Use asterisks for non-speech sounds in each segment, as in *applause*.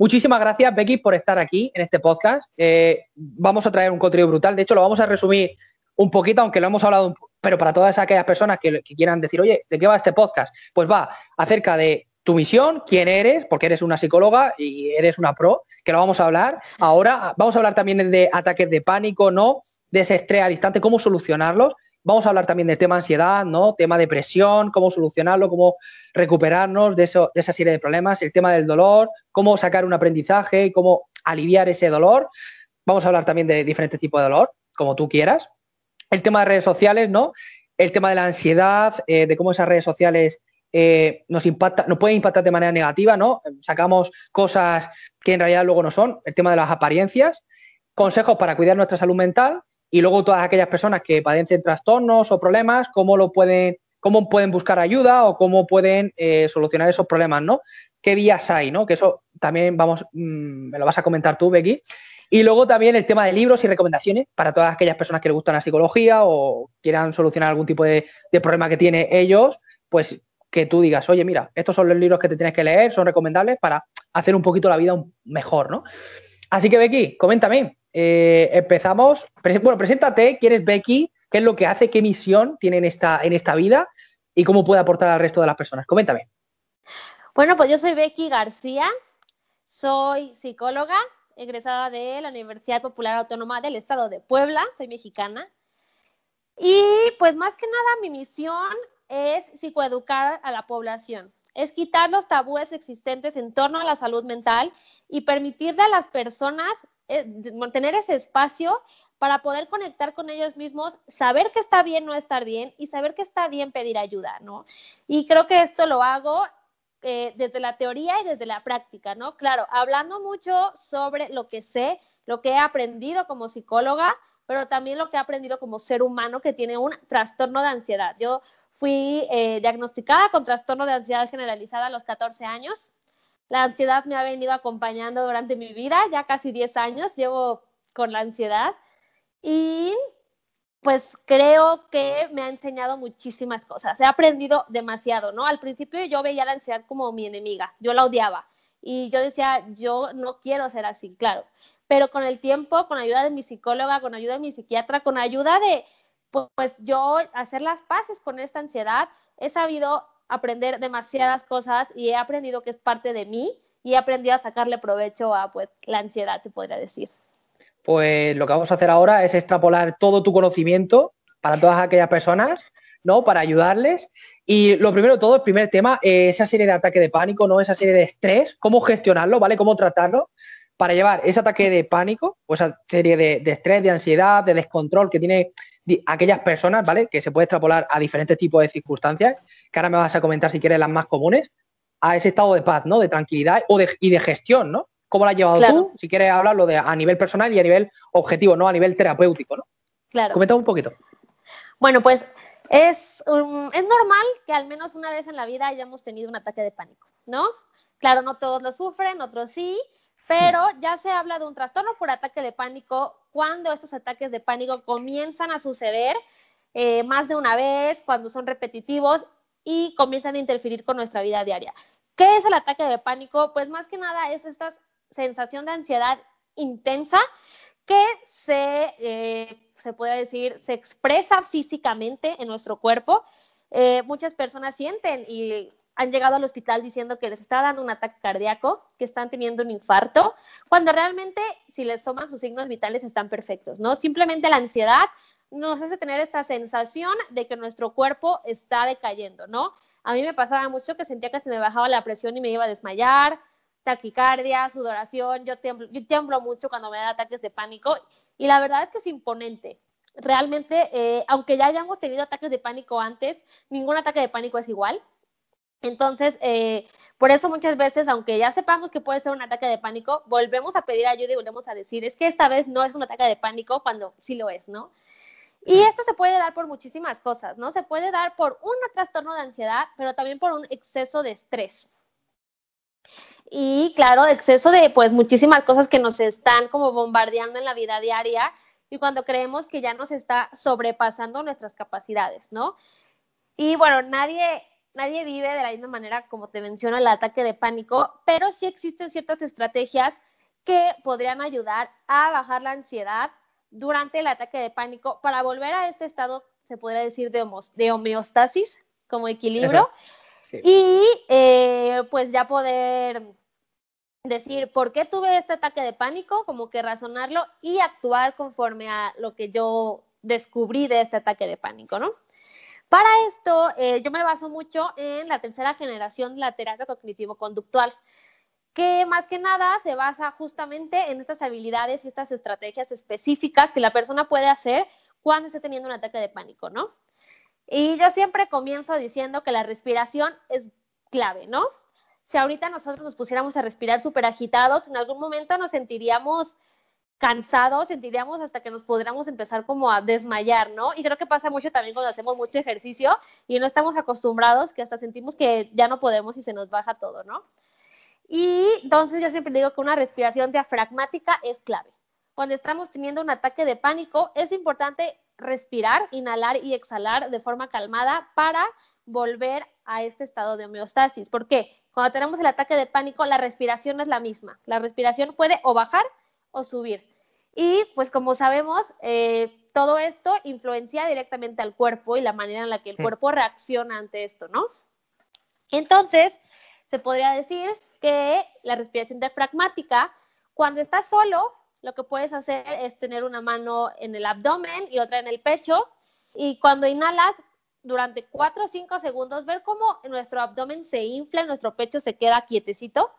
Muchísimas gracias, Becky, por estar aquí en este podcast. Eh, vamos a traer un contenido brutal. De hecho, lo vamos a resumir un poquito, aunque lo hemos hablado, pero para todas aquellas personas que, quieran decir, oye, ¿de qué va este podcast? Pues va acerca de tu misión, quién eres, porque eres una psicóloga y eres una pro, que lo vamos a hablar. Ahora vamos a hablar también de ataques de pánico, ¿no? De ese estrés al instante, cómo solucionarlos. Vamos a hablar también del tema ansiedad, ¿no? Tema depresión, cómo solucionarlo, cómo recuperarnos de, eso, de esa serie de problemas, el tema del dolor, cómo sacar un aprendizaje y cómo aliviar ese dolor. Vamos a hablar también de diferentes tipos de dolor, como tú quieras. El tema de redes sociales, ¿no? El tema de la ansiedad, eh, de cómo esas redes sociales eh, nos impacta, nos pueden impactar de manera negativa, ¿no? Sacamos cosas que en realidad luego no son. El tema de las apariencias, consejos para cuidar nuestra salud mental y luego todas aquellas personas que padecen trastornos o problemas, cómo lo pueden, cómo pueden buscar ayuda o cómo pueden eh, solucionar esos problemas, ¿no? ¿Qué vías hay, no? Que eso también vamos, mm, me lo vas a comentar tú, Becky. Y luego también el tema de libros y recomendaciones para todas aquellas personas que les gustan la psicología o quieran solucionar algún tipo de, de problema que tienen ellos, pues que tú digas, oye, mira, estos son los libros que te tienes que leer, son recomendables para hacer un poquito la vida mejor, ¿no? Así que, Becky, coméntame, eh, empezamos. Bueno, preséntate, quién es Becky, qué es lo que hace, qué misión tiene en esta, en esta vida y cómo puede aportar al resto de las personas. Coméntame. Bueno, pues yo soy Becky García, soy psicóloga, egresada de la Universidad Popular Autónoma del Estado de Puebla, soy mexicana. Y pues más que nada mi misión es psicoeducar a la población, es quitar los tabúes existentes en torno a la salud mental y permitirle a las personas eh, mantener ese espacio para poder conectar con ellos mismos, saber que está bien no estar bien y saber que está bien pedir ayuda, ¿no? Y creo que esto lo hago eh, desde la teoría y desde la práctica, ¿no? Claro, hablando mucho sobre lo que sé, lo que he aprendido como psicóloga, pero también lo que he aprendido como ser humano que tiene un trastorno de ansiedad. Yo fui eh, diagnosticada con trastorno de ansiedad generalizada a los 14 años la ansiedad me ha venido acompañando durante mi vida, ya casi 10 años llevo con la ansiedad y pues creo que me ha enseñado muchísimas cosas. He aprendido demasiado, ¿no? Al principio yo veía la ansiedad como mi enemiga, yo la odiaba y yo decía, yo no quiero ser así, claro. Pero con el tiempo, con ayuda de mi psicóloga, con ayuda de mi psiquiatra, con ayuda de, pues yo hacer las paces con esta ansiedad, he sabido aprender demasiadas cosas y he aprendido que es parte de mí y he aprendido a sacarle provecho a pues la ansiedad, se podría decir. Pues lo que vamos a hacer ahora es extrapolar todo tu conocimiento para todas aquellas personas, ¿no? Para ayudarles. Y lo primero de todo, el primer tema, esa serie de ataque de pánico, ¿no? Esa serie de estrés, cómo gestionarlo, ¿vale? Cómo tratarlo para llevar ese ataque de pánico o esa serie de, de estrés, de ansiedad, de descontrol que tiene aquellas personas, ¿vale? Que se puede extrapolar a diferentes tipos de circunstancias, que ahora me vas a comentar si quieres las más comunes, a ese estado de paz, ¿no? De tranquilidad o de, y de gestión, ¿no? ¿Cómo lo has llevado tú? Si quieres hablarlo de, a nivel personal y a nivel objetivo, ¿no? A nivel terapéutico, ¿no? Claro. Comenta un poquito. Bueno, pues es, es normal que al menos una vez en la vida hayamos tenido un ataque de pánico, ¿no? Claro, no todos lo sufren, otros sí, pero ya se habla de un trastorno por ataque de pánico cuando estos ataques de pánico comienzan a suceder eh, más de una vez, cuando son repetitivos y comienzan a interferir con nuestra vida diaria. ¿Qué es el ataque de pánico? Pues más que nada es esta sensación de ansiedad intensa que se, eh, se puede decir, se expresa físicamente en nuestro cuerpo. Eh, muchas personas sienten y han llegado al hospital diciendo que les está dando un ataque cardíaco, que están teniendo un infarto, cuando realmente si les toman sus signos vitales están perfectos, ¿no? Simplemente la ansiedad nos hace tener esta sensación de que nuestro cuerpo está decayendo, ¿no? A mí me pasaba mucho que sentía que se me bajaba la presión y me iba a desmayar, taquicardia, sudoración, yo tiemblo, yo tiemblo mucho cuando me dan ataques de pánico y la verdad es que es imponente. Realmente, eh, aunque ya hayamos tenido ataques de pánico antes, ningún ataque de pánico es igual. Entonces, eh, por eso muchas veces, aunque ya sepamos que puede ser un ataque de pánico, volvemos a pedir ayuda y volvemos a decir, es que esta vez no es un ataque de pánico cuando sí lo es, ¿no? Y esto se puede dar por muchísimas cosas, ¿no? Se puede dar por un trastorno de ansiedad, pero también por un exceso de estrés. Y claro, exceso de pues muchísimas cosas que nos están como bombardeando en la vida diaria y cuando creemos que ya nos está sobrepasando nuestras capacidades, ¿no? Y bueno, nadie nadie vive de la misma manera como te menciono el ataque de pánico, pero sí existen ciertas estrategias que podrían ayudar a bajar la ansiedad durante el ataque de pánico. Para volver a este estado, se podría decir, de, de homeostasis, como equilibrio, y eh, pues ya poder decir por qué tuve este ataque de pánico, como que razonarlo y actuar conforme a lo que yo descubrí de este ataque de pánico, ¿no? Para esto, eh, yo me baso mucho en la tercera generación de la terapia cognitivo-conductual, que más que nada se basa justamente en estas habilidades y estas estrategias específicas que la persona puede hacer cuando esté teniendo un ataque de pánico, ¿no? Y yo siempre comienzo diciendo que la respiración es clave, ¿no? Si ahorita nosotros nos pusiéramos a respirar súper agitados, en algún momento nos sentiríamos cansados, sentiríamos hasta que nos podríamos empezar como a desmayar, ¿no? Y creo que pasa mucho también cuando hacemos mucho ejercicio y no estamos acostumbrados, que hasta sentimos que ya no podemos y se nos baja todo, ¿no? Y entonces yo siempre digo que una respiración diafragmática es clave. Cuando estamos teniendo un ataque de pánico, es importante respirar, inhalar y exhalar de forma calmada para volver a este estado de homeostasis. ¿Por qué? Cuando tenemos el ataque de pánico, la respiración es la misma. La respiración puede o bajar o subir. Y pues como sabemos, eh, todo esto influencia directamente al cuerpo y la manera en la que el cuerpo reacciona ante esto, ¿no? Entonces, se podría decir que la respiración diafragmática, cuando estás solo, lo que puedes hacer es tener una mano en el abdomen y otra en el pecho. Y cuando inhalas, durante 4 o 5 segundos, ver cómo nuestro abdomen se infla, nuestro pecho se queda quietecito.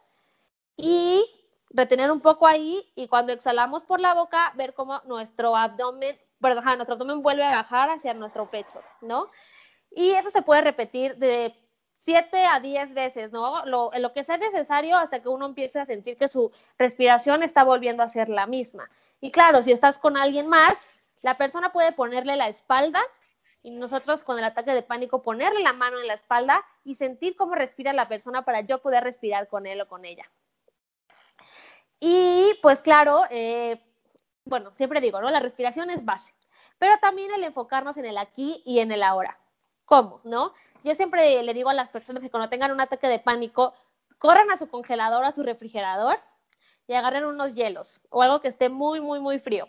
Y retener un poco ahí y cuando exhalamos por la boca, ver cómo nuestro abdomen, perdón, nuestro abdomen vuelve a bajar hacia nuestro pecho, ¿no? Y eso se puede repetir de 7 a 10 veces, ¿no? Lo, lo que sea necesario hasta que uno empiece a sentir que su respiración está volviendo a ser la misma. Y claro, si estás con alguien más, la persona puede ponerle la espalda y nosotros con el ataque de pánico ponerle la mano en la espalda y sentir cómo respira la persona para yo poder respirar con él o con ella. Y pues claro, eh, bueno, siempre digo, ¿no? La respiración es base, pero también el enfocarnos en el aquí y en el ahora. ¿Cómo? ¿No? Yo siempre le digo a las personas que cuando tengan un ataque de pánico, corran a su congelador, a su refrigerador y agarren unos hielos o algo que esté muy, muy, muy frío.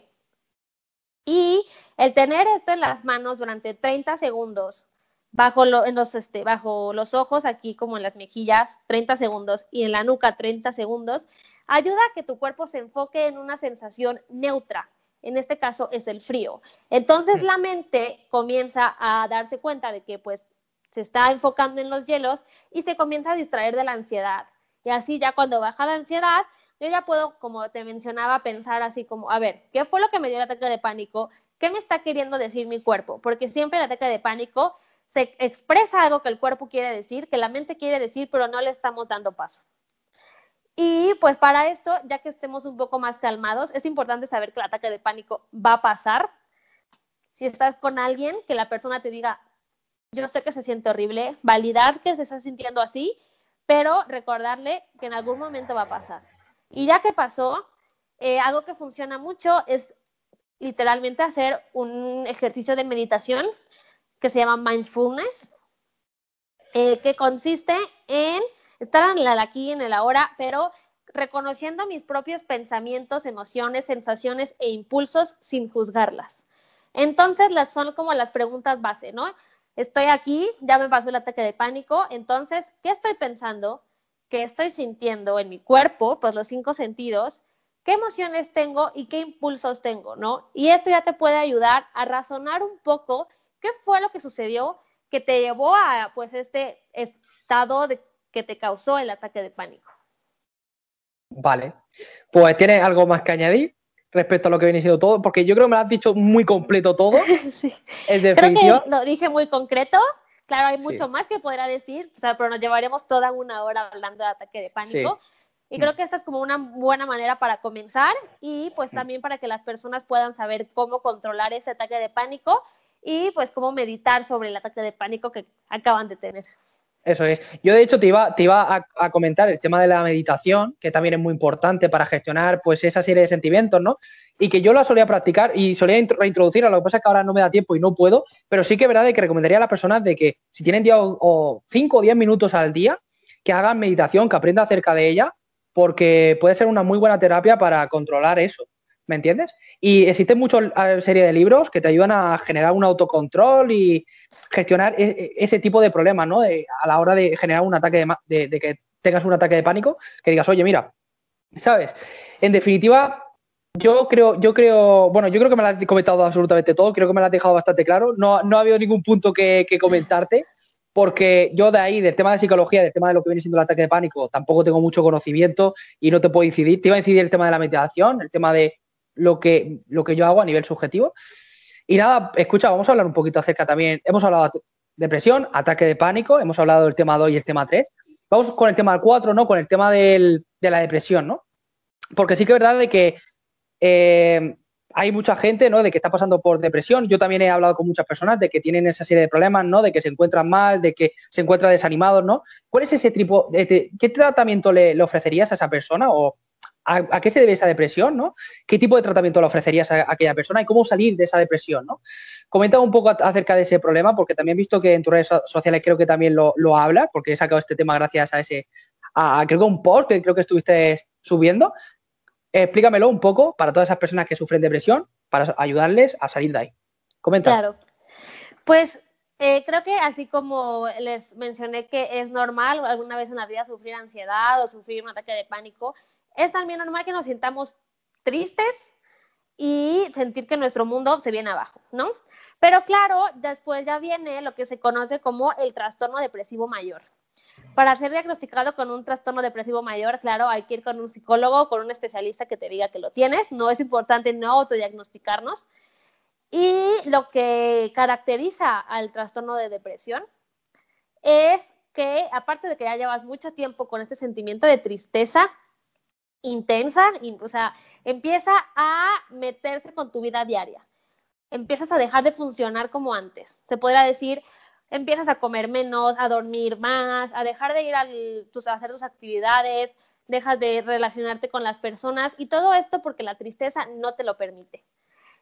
Y el tener esto en las manos durante 30 segundos, bajo, en los, este, bajo los ojos, aquí como en las mejillas, 30 segundos, y en la nuca, 30 segundos, ayuda a que tu cuerpo se enfoque en una sensación neutra. En este caso es el frío. Entonces la mente comienza a darse cuenta de que pues se está enfocando en los hielos y se comienza a distraer de la ansiedad. Y así ya cuando baja la ansiedad, yo ya puedo, como te mencionaba, pensar así como, a ver, ¿qué fue lo que me dio el ataque de pánico? ¿Qué me está queriendo decir mi cuerpo? Porque siempre el ataque de pánico se expresa algo que el cuerpo quiere decir, que la mente quiere decir, pero no le estamos dando paso. Y pues para esto, ya que estemos un poco más calmados, es importante saber que el ataque de pánico va a pasar. Si estás con alguien, que la persona te diga, yo sé que se siente horrible, validar que se está sintiendo así, pero recordarle que en algún momento va a pasar. Y ya que pasó, eh, algo que funciona mucho es literalmente hacer un ejercicio de meditación que se llama mindfulness, eh, que consiste en estar en el aquí, en el ahora, pero reconociendo mis propios pensamientos, emociones, sensaciones e impulsos sin juzgarlas. Entonces, las son como las preguntas base, ¿no? Estoy aquí, ya me pasó el ataque de pánico, entonces, ¿qué estoy pensando? ¿Qué estoy sintiendo en mi cuerpo? Pues los cinco sentidos. ¿Qué emociones tengo y qué impulsos tengo, no? Y esto ya te puede ayudar a razonar un poco qué fue lo que sucedió que te llevó a, pues, este estado de que te causó el ataque de pánico. Vale. Pues tienes algo más que añadir respecto a lo que viene siendo todo, porque yo creo que me lo has dicho muy completo todo. *laughs* sí. Creo que lo dije muy concreto. Claro, hay mucho más que podrá decir, pero nos llevaremos toda una hora hablando de ataque de pánico. Y creo que esta es como una buena manera para comenzar y pues mm. también para que las personas puedan saber cómo controlar ese ataque de pánico y pues cómo meditar sobre el ataque de pánico que acaban de tener. Eso es. Yo, de hecho, te iba, te iba a, comentar el tema de la meditación, que también es muy importante para gestionar pues esa serie de sentimientos, ¿no? Y que yo la solía practicar y solía reintroducirla. Lo que pasa es que ahora no me da tiempo y no puedo, pero sí que es verdad que recomendaría a las personas de que si tienen día o 5 o 10 minutos al día, que hagan meditación, que aprendan acerca de ella, porque puede ser una muy buena terapia para controlar eso. ¿Me entiendes? Y existen muchas series de libros que te ayudan a generar un autocontrol y gestionar e, e, ese tipo de problemas, ¿no? a la hora de generar un ataque de, que tengas un ataque de pánico, que digas, oye, mira, ¿sabes? En definitiva, yo creo, yo creo, bueno, yo creo que me lo has comentado absolutamente todo, creo que me lo has dejado bastante claro. No, no ha habido ningún punto que comentarte porque yo de ahí, del tema de psicología, del tema de lo que viene siendo el ataque de pánico, tampoco tengo mucho conocimiento y no te puedo incidir. Te iba a incidir el tema de la meditación, el tema de lo que, lo que yo hago a nivel subjetivo. Y nada, escucha, vamos a hablar un poquito acerca también. Hemos hablado de depresión, ataque de pánico, hemos hablado del tema 2 y el tema 3. Vamos con el tema 4, ¿no? Con el tema del, de la depresión, ¿no? Porque sí que es verdad de que eh, hay mucha gente, ¿no? De que está pasando por depresión. Yo también he hablado con muchas personas de que tienen esa serie de problemas, ¿no? De que se encuentran mal, de que se encuentran desanimados, ¿no? ¿Cuál es ese tipo de, qué tratamiento le, ofrecerías a esa persona o a, qué se debe esa depresión, ¿no? ¿Qué tipo de tratamiento le ofrecerías a, aquella persona y cómo salir de esa depresión, ¿no? Comenta un poco acerca de ese problema porque también he visto que en tus redes sociales creo que también lo, lo hablas porque he sacado este tema gracias a ese, a, creo que un post que creo que estuviste subiendo explícamelo un poco para todas esas personas que sufren depresión, para ayudarles a salir de ahí. Comenta. Claro. Pues eh, creo que así como les mencioné que es normal alguna vez en la vida sufrir ansiedad o sufrir un ataque de pánico, es también normal que nos sintamos tristes y sentir que nuestro mundo se viene abajo, ¿no? Pero claro, después ya viene lo que se conoce como el trastorno depresivo mayor. Para ser diagnosticado con un trastorno depresivo mayor, claro, hay que ir con un psicólogo, con un especialista que te diga que lo tienes. No es importante no autodiagnosticarnos. Y lo que caracteriza al trastorno de depresión es que, aparte de que ya llevas mucho tiempo con este sentimiento de tristeza intensa, o sea, empieza a meterse con tu vida diaria. Empiezas a dejar de funcionar como antes. Se podría decir, empiezas a comer menos, a dormir más, a dejar de ir a, hacer tus actividades, dejas de relacionarte con las personas y todo esto porque la tristeza no te lo permite.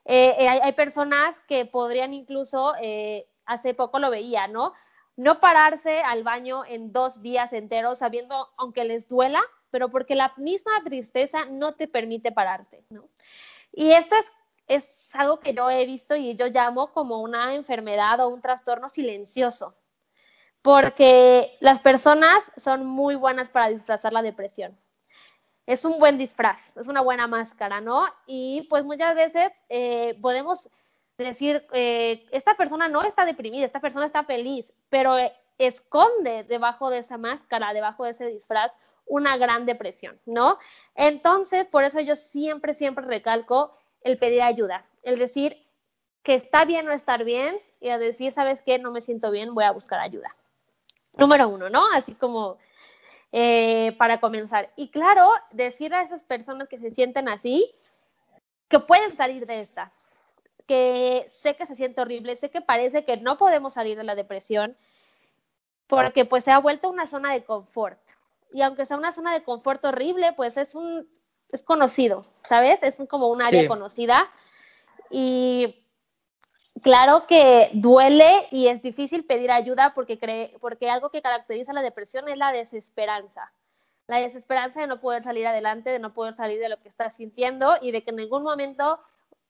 Eh, eh, hay, personas que podrían incluso, eh, hace poco lo veía, ¿no? No pararse al baño en dos días enteros sabiendo, aunque les duela, pero porque la misma tristeza no te permite pararte, ¿no? Y esto es es algo que yo he visto y yo llamo como una enfermedad o un trastorno silencioso, porque las personas son muy buenas para disfrazar la depresión. Es un buen disfraz, es una buena máscara, ¿no? Y pues muchas veces eh, podemos decir, eh, esta persona no está deprimida, esta persona está feliz, pero esconde debajo de esa máscara, debajo de ese disfraz, una gran depresión, ¿no? Entonces, por eso yo siempre, siempre recalco el pedir ayuda, el decir que está bien no estar bien y a decir, ¿sabes qué? No me siento bien, voy a buscar ayuda. Número uno, ¿no? Así como eh, para comenzar. Y claro, decir a esas personas que se sienten así, que pueden salir de esta, que sé que se siente horrible, sé que parece que no podemos salir de la depresión, porque pues se ha vuelto una zona de confort. Y aunque sea una zona de confort horrible, pues es un es conocido, ¿sabes? Es como un área conocida. Y claro que duele y es difícil pedir ayuda porque, cree, porque algo que caracteriza la depresión es la desesperanza. La desesperanza de no poder salir adelante, de no poder salir de lo que estás sintiendo y de que en ningún momento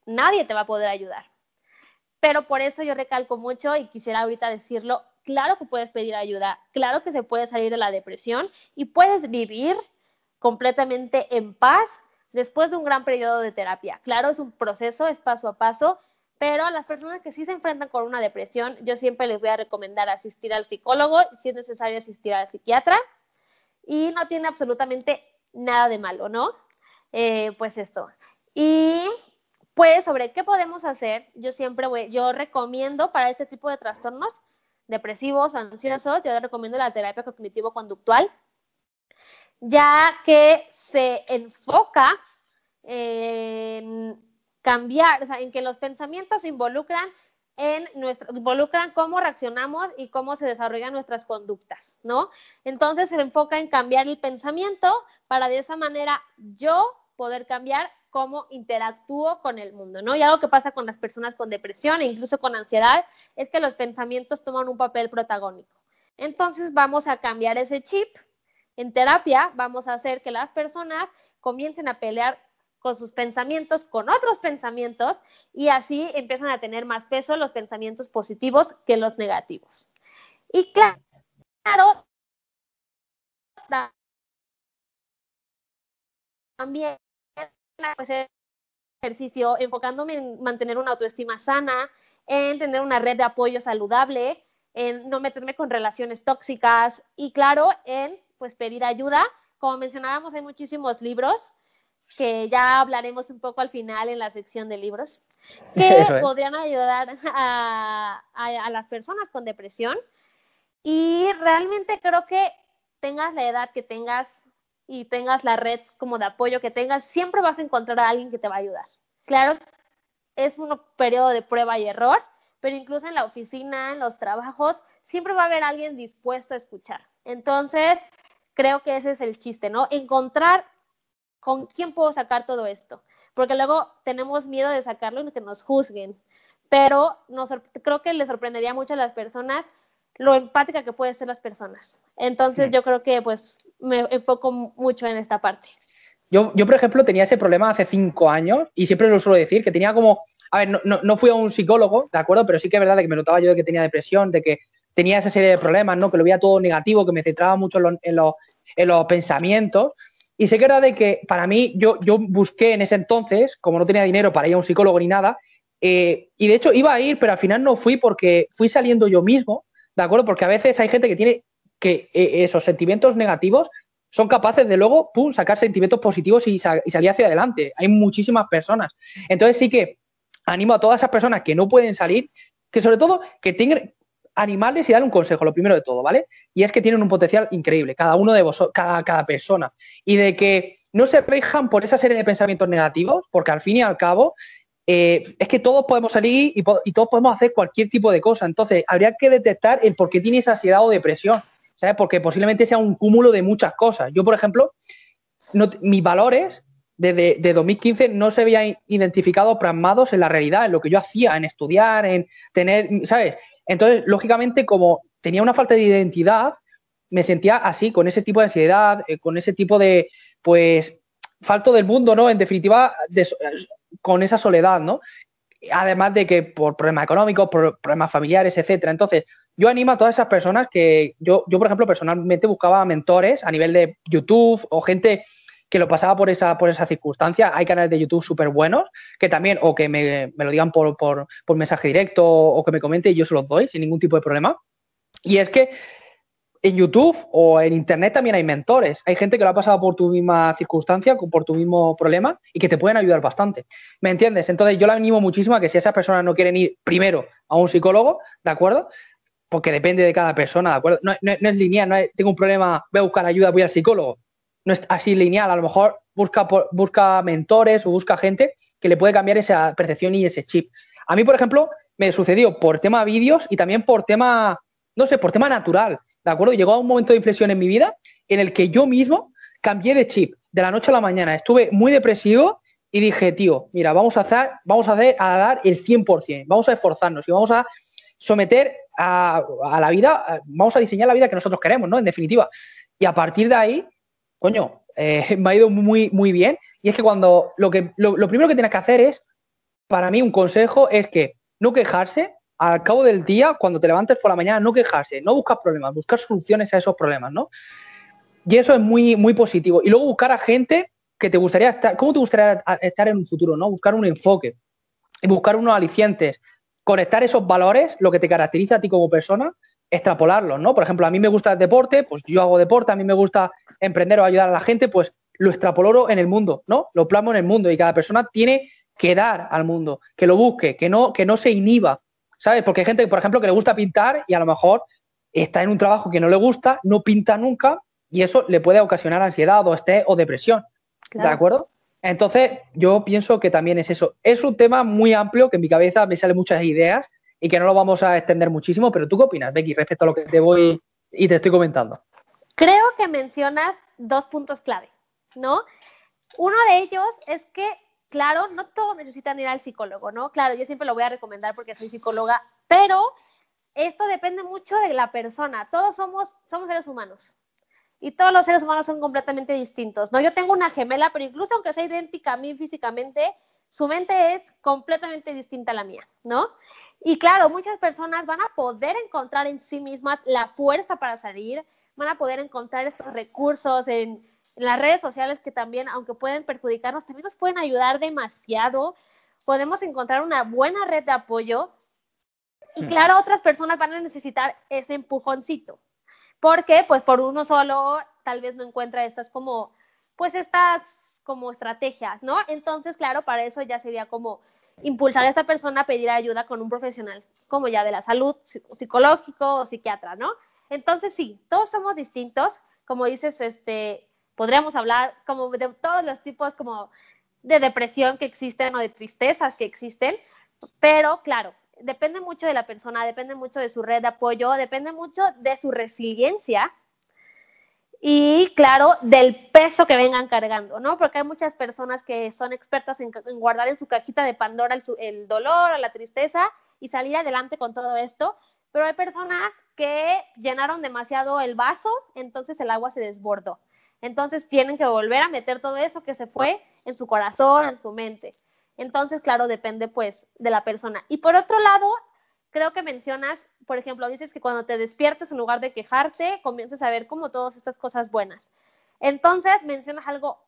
nadie te va a poder ayudar. Pero por eso yo recalco mucho y quisiera ahorita decirlo, claro que puedes pedir ayuda, claro que se puede salir de la depresión y puedes vivir completamente en paz después de un gran periodo de terapia. Claro, es un proceso, es paso a paso, pero a las personas que sí se enfrentan con una depresión, yo siempre les voy a recomendar asistir al psicólogo, si es necesario asistir al psiquiatra, y no tiene absolutamente nada de malo, ¿no? Eh, pues esto. Y pues sobre qué podemos hacer, yo siempre voy, yo recomiendo para este tipo de trastornos depresivos, ansiosos, yo recomiendo la terapia cognitivo-conductual ya que se enfoca en cambiar, o sea, en que los pensamientos involucran en nuestro, involucran cómo reaccionamos y cómo se desarrollan nuestras conductas, ¿no? Entonces se enfoca en cambiar el pensamiento para de esa manera yo poder cambiar cómo interactúo con el mundo, ¿no? Y algo que pasa con las personas con depresión e incluso con ansiedad es que los pensamientos toman un papel protagónico. Entonces vamos a cambiar ese chip. En terapia vamos a hacer que las personas comiencen a pelear con sus pensamientos, con otros pensamientos, y así empiezan a tener más peso los pensamientos positivos que los negativos. Y claro, también pues, ejercicio enfocándome en mantener una autoestima sana, en tener una red de apoyo saludable, en no meterme con relaciones tóxicas y claro, en pues pedir ayuda. Como mencionábamos, hay muchísimos libros que ya hablaremos un poco al final en la sección de libros, *laughs* que podrían ayudar a, las personas con depresión. Y realmente creo que tengas la edad que tengas y tengas la red como de apoyo que tengas, siempre vas a encontrar a alguien que te va a ayudar. Claro, es un periodo de prueba y error, pero incluso en la oficina, en los trabajos, siempre va a haber alguien dispuesto a escuchar. Entonces, creo que ese es el chiste, ¿no? Encontrar ¿con quién puedo sacar todo esto? Porque luego tenemos miedo de sacarlo y que nos juzguen. Pero creo que le sorprendería mucho a las personas lo empática que pueden ser las personas. Entonces yo creo que pues me enfoco mucho en esta parte. Yo, yo, por ejemplo, tenía ese problema hace cinco años y siempre lo suelo decir, que tenía como, a ver, no, no, fui a un psicólogo, ¿de acuerdo? Pero sí que es verdad que me notaba yo de que tenía depresión, de que tenía esa serie de problemas, ¿no? Que lo veía todo negativo, que me centraba mucho en, en, en los pensamientos y sé que era de que para mí, yo, yo busqué en ese entonces, como no tenía dinero para ir a un psicólogo ni nada, eh, y de hecho iba a ir, pero al final no fui porque fui saliendo yo mismo, ¿de acuerdo? Porque a veces hay gente que tiene que eh, esos sentimientos negativos son capaces de luego, pum, sacar sentimientos positivos y, salir hacia adelante. Hay muchísimas personas. Entonces sí que animo a todas esas personas que no pueden salir, que sobre todo que tengan, animarles y dar un consejo, lo primero de todo, ¿vale? Y es que tienen un potencial increíble, cada uno de vosotros, cada, cada persona. Y de que no se rijan por esa serie de pensamientos negativos, porque al fin y al cabo eh, es que todos podemos salir y, todos podemos hacer cualquier tipo de cosa. Entonces, habría que detectar el por qué tienes ansiedad o depresión, ¿sabes? Porque posiblemente sea un cúmulo de muchas cosas. Yo, por ejemplo, mis valores desde de 2015 no se habían identificado plasmados en la realidad, en lo que yo hacía, en estudiar, en tener, ¿sabes? Entonces, lógicamente, como tenía una falta de identidad, me sentía así, con ese tipo de ansiedad, eh, con ese tipo de, pues, falto del mundo, ¿no? En definitiva, con esa soledad, ¿no? Además de que por problemas económicos, por problemas familiares, etcétera. Entonces, yo animo a todas esas personas que yo, yo, por ejemplo, personalmente buscaba mentores a nivel de YouTube o gente que lo pasaba por esa, por esa circunstancia. Hay canales de YouTube súper buenos que también, o que me, lo digan por, por, mensaje directo o que me comenten y yo se los doy sin ningún tipo de problema. Y es que en YouTube o en Internet también hay mentores. Hay gente que lo ha pasado por tu misma circunstancia, por tu mismo problema y que te pueden ayudar bastante. ¿Me entiendes? Entonces yo le animo muchísimo a que si esas personas no quieren ir primero a un psicólogo, ¿de acuerdo? Porque depende de cada persona, ¿de acuerdo? No, es lineal, no tengo un problema, voy a buscar ayuda, voy al psicólogo no es así lineal, a lo mejor busca, busca mentores o busca gente que le puede cambiar esa percepción y ese chip. A mí, por ejemplo, me sucedió por tema vídeos y también por tema, no sé, por tema natural, ¿de acuerdo? Llegó a un momento de inflexión en mi vida en el que yo mismo cambié de chip de la noche a la mañana. Estuve muy depresivo y dije, tío, mira, vamos a hacer, vamos a, dar el 100%, vamos a esforzarnos y vamos a someter a, a la vida, vamos a diseñar la vida que nosotros queremos, ¿no? En definitiva. Y a partir de ahí coño, eh, *laughs* me ha ido muy, muy bien. Y es que cuando lo, que, lo, primero que tienes que hacer es, para mí, un consejo es que no quejarse, al cabo del día, cuando te levantes por la mañana, no quejarse, no buscar problemas, buscar soluciones a esos problemas, ¿no? Y eso es muy, muy positivo. Y luego buscar a gente que te gustaría estar, ¿cómo te gustaría estar en un futuro, ¿no? Buscar un enfoque y buscar unos alicientes, conectar esos valores, lo que te caracteriza a ti como persona, extrapolarlos, ¿no? Por ejemplo, a mí me gusta el deporte, pues yo hago deporte, a mí me gusta emprender o ayudar a la gente, pues lo extrapoloro en el mundo, ¿no? Lo plasmo en el mundo y cada persona tiene que dar al mundo, que lo busque, que no, que no se inhiba, ¿sabes? Porque hay gente, por ejemplo, que le gusta pintar y a lo mejor está en un trabajo que no le gusta, no pinta nunca y eso le puede ocasionar ansiedad o estrés o depresión, ¿de acuerdo? Entonces, yo pienso que también es eso. Es un tema muy amplio que en mi cabeza me salen muchas ideas y que no lo vamos a extender muchísimo, pero ¿tú qué opinas, Becky, respecto a lo que te voy y te estoy comentando? Creo que mencionas dos puntos clave, ¿no? Uno de ellos es que, claro, no todos necesitan ir al psicólogo, ¿no? Claro, yo siempre lo voy a recomendar porque soy psicóloga, pero esto depende mucho de la persona. Todos somos, somos seres humanos. Y todos los seres humanos son completamente distintos, ¿no? Yo tengo una gemela, pero incluso aunque sea idéntica a mí físicamente, su mente es completamente distinta a la mía, ¿no? Y claro, muchas personas van a poder encontrar en sí mismas la fuerza para salir, van a poder encontrar estos recursos en, las redes sociales que también, aunque pueden perjudicarnos, también nos pueden ayudar demasiado. Podemos encontrar una buena red de apoyo y mm. claro, otras personas van a necesitar ese empujoncito. Porque, pues, por uno solo, tal vez no encuentra estas como, pues, estas como estrategias, ¿no? Entonces, claro, para eso ya sería como impulsar a esta persona a pedir ayuda con un profesional, como ya de la salud, psicológico o psiquiatra, ¿no? Entonces, sí, todos somos distintos, como dices, este, podríamos hablar como de todos los tipos como de depresión que existen o de tristezas que existen, pero claro, depende mucho de la persona, depende mucho de su red de apoyo, depende mucho de su resiliencia y claro, del peso que vengan cargando, ¿no? Porque hay muchas personas que son expertas en, guardar en su cajita de Pandora el, dolor o la tristeza y salir adelante con todo esto, pero hay personas que llenaron demasiado el vaso, entonces el agua se desbordó. Entonces tienen que volver a meter todo eso que se fue en su corazón, en su mente. Entonces, claro, depende pues de la persona. Y por otro lado, creo que mencionas, por ejemplo, dices que cuando te despiertes, en lugar de quejarte, comiences a ver como todas estas cosas buenas. Entonces, mencionas algo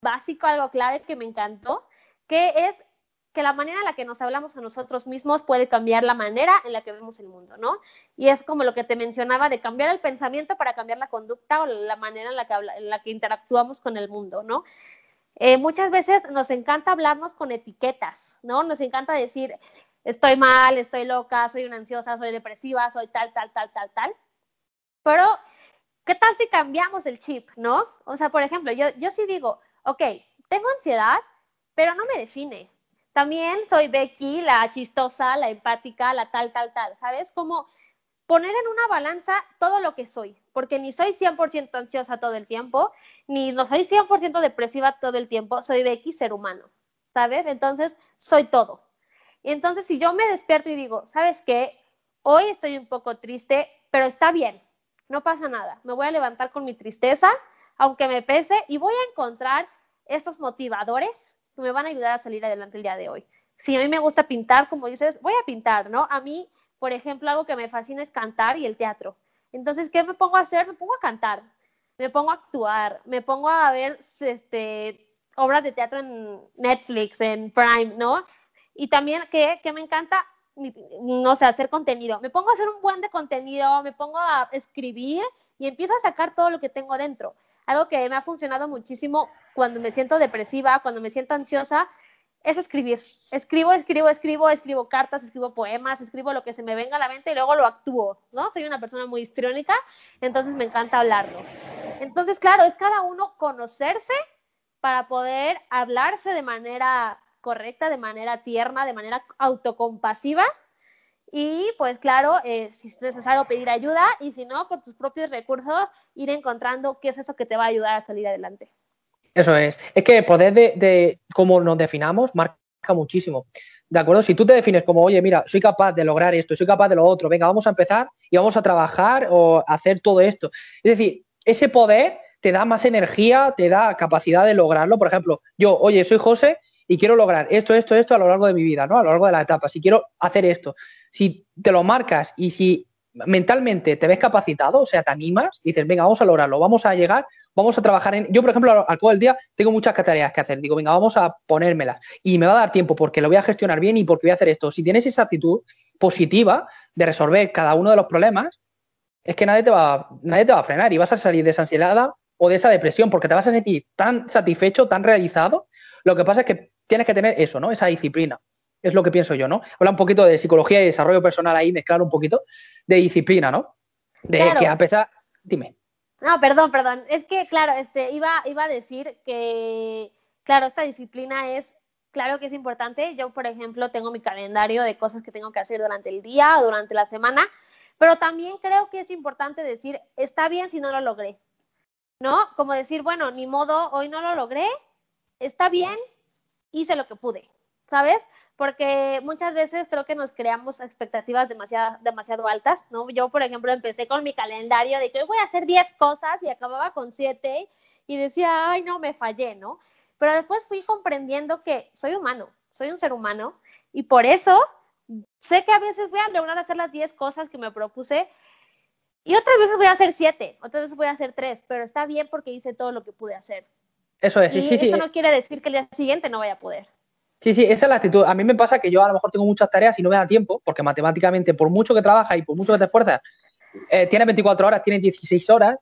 básico, algo clave que me encantó, que es que la manera en la que nos hablamos a nosotros mismos puede cambiar la manera en la que vemos el mundo, ¿no? Y es como lo que te mencionaba de cambiar el pensamiento para cambiar la conducta o la manera en la que, en la que interactuamos con el mundo, ¿no? Eh, muchas veces nos encanta hablarnos con etiquetas, ¿no? Nos encanta decir, estoy mal, estoy loca, soy una ansiosa, soy depresiva, soy tal, tal, tal, tal, tal. Pero, ¿qué tal si cambiamos el chip, no? O sea, por ejemplo, yo, yo sí digo, ok, tengo ansiedad, pero no me define. También soy Becky, la chistosa, la empática, la tal, tal, tal, ¿sabes? Como poner en una balanza todo lo que soy, porque ni soy 100% ansiosa todo el tiempo, ni no soy 100% depresiva todo el tiempo, soy Becky, ser humano, ¿sabes? Entonces, soy todo. Y entonces si yo me despierto y digo, ¿sabes qué? Hoy estoy un poco triste, pero está bien, no pasa nada. Me voy a levantar con mi tristeza, aunque me pese, y voy a encontrar estos motivadores que me van a ayudar a salir adelante el día de hoy. Si a mí me gusta pintar, como dices, voy a pintar, ¿no? A mí, por ejemplo, algo que me fascina es cantar y el teatro. Entonces, ¿qué me pongo a hacer? Me pongo a cantar, me pongo a actuar, me pongo a ver este, obras de teatro en Netflix, en Prime, ¿no? Y también que, me encanta, no sé, hacer contenido. Me pongo a hacer un buen de contenido, me pongo a escribir y empiezo a sacar todo lo que tengo dentro. Algo que me ha funcionado muchísimo cuando me siento depresiva, cuando me siento ansiosa, es escribir. Escribo, escribo, escribo, escribo cartas, escribo poemas, escribo lo que se me venga a la mente y luego lo actúo, ¿no? Soy una persona muy histriónica, entonces me encanta hablarlo. Entonces, claro, es cada uno conocerse para poder hablarse de manera correcta, de manera tierna, de manera autocompasiva. Y pues claro, eh, si es necesario pedir ayuda y si no, con tus propios recursos, ir encontrando qué es eso que te va a ayudar a salir adelante. Eso es. Es que el poder de, de cómo nos definamos marca muchísimo. ¿De acuerdo? Si tú te defines como, oye, mira, soy capaz de lograr esto, soy capaz de lo otro, venga, vamos a empezar y vamos a trabajar o hacer todo esto. Es decir, ese poder te da más energía, te da capacidad de lograrlo. Por ejemplo, yo, oye, soy José y quiero lograr esto, esto, esto a lo largo de mi vida, ¿no? A lo largo de la etapa. Si quiero hacer esto, si te lo marcas y si mentalmente te ves capacitado, o sea, te animas, dices, venga, vamos a lograrlo, vamos a llegar, vamos a trabajar en... Yo, por ejemplo, al cabo del día tengo muchas tareas que hacer. Digo, venga, vamos a ponérmelas. Y me va a dar tiempo porque lo voy a gestionar bien y porque voy a hacer esto. Si tienes esa actitud positiva de resolver cada uno de los problemas, es que nadie te va, nadie te va a frenar y vas a salir de esa ansiedad o de esa depresión porque te vas a sentir tan satisfecho, tan realizado. Lo que pasa es que tienes que tener eso, ¿no? Esa disciplina. Es lo que pienso yo, ¿no? Habla un poquito de psicología y desarrollo personal ahí, mezclar un poquito de disciplina, ¿no? De que a pesar. Dime. No, perdón, perdón. Es que, claro, este, iba, iba a decir que, claro, esta disciplina es claro que es importante. Yo, por ejemplo, tengo mi calendario de cosas que tengo que hacer durante el día o durante la semana, pero también creo que es importante decir, está bien si no lo logré, ¿no? Como decir, bueno, ni modo, hoy no lo logré, está bien, hice lo que pude, ¿sabes? Porque muchas veces creo que nos creamos expectativas demasiado, demasiado altas, ¿no? Yo, por ejemplo, empecé con mi calendario de que voy a hacer 10 cosas y acababa con 7 y decía, ay, no, me fallé, ¿no? Pero después fui comprendiendo que soy humano, soy un ser humano y por eso sé que a veces voy a lograr hacer las 10 cosas que me propuse y otras veces voy a hacer 7, otras veces voy a hacer 3, pero está bien porque hice todo lo que pude hacer. Eso es, sí, sí, Eso no quiere decir que el día siguiente no vaya a poder. Sí, sí, esa es la actitud. A mí me pasa que yo a lo mejor tengo muchas tareas y no me da tiempo, porque matemáticamente, por mucho que trabajas y por mucho que te esfuerzas, eh, tienes 24 horas, tienes 16 horas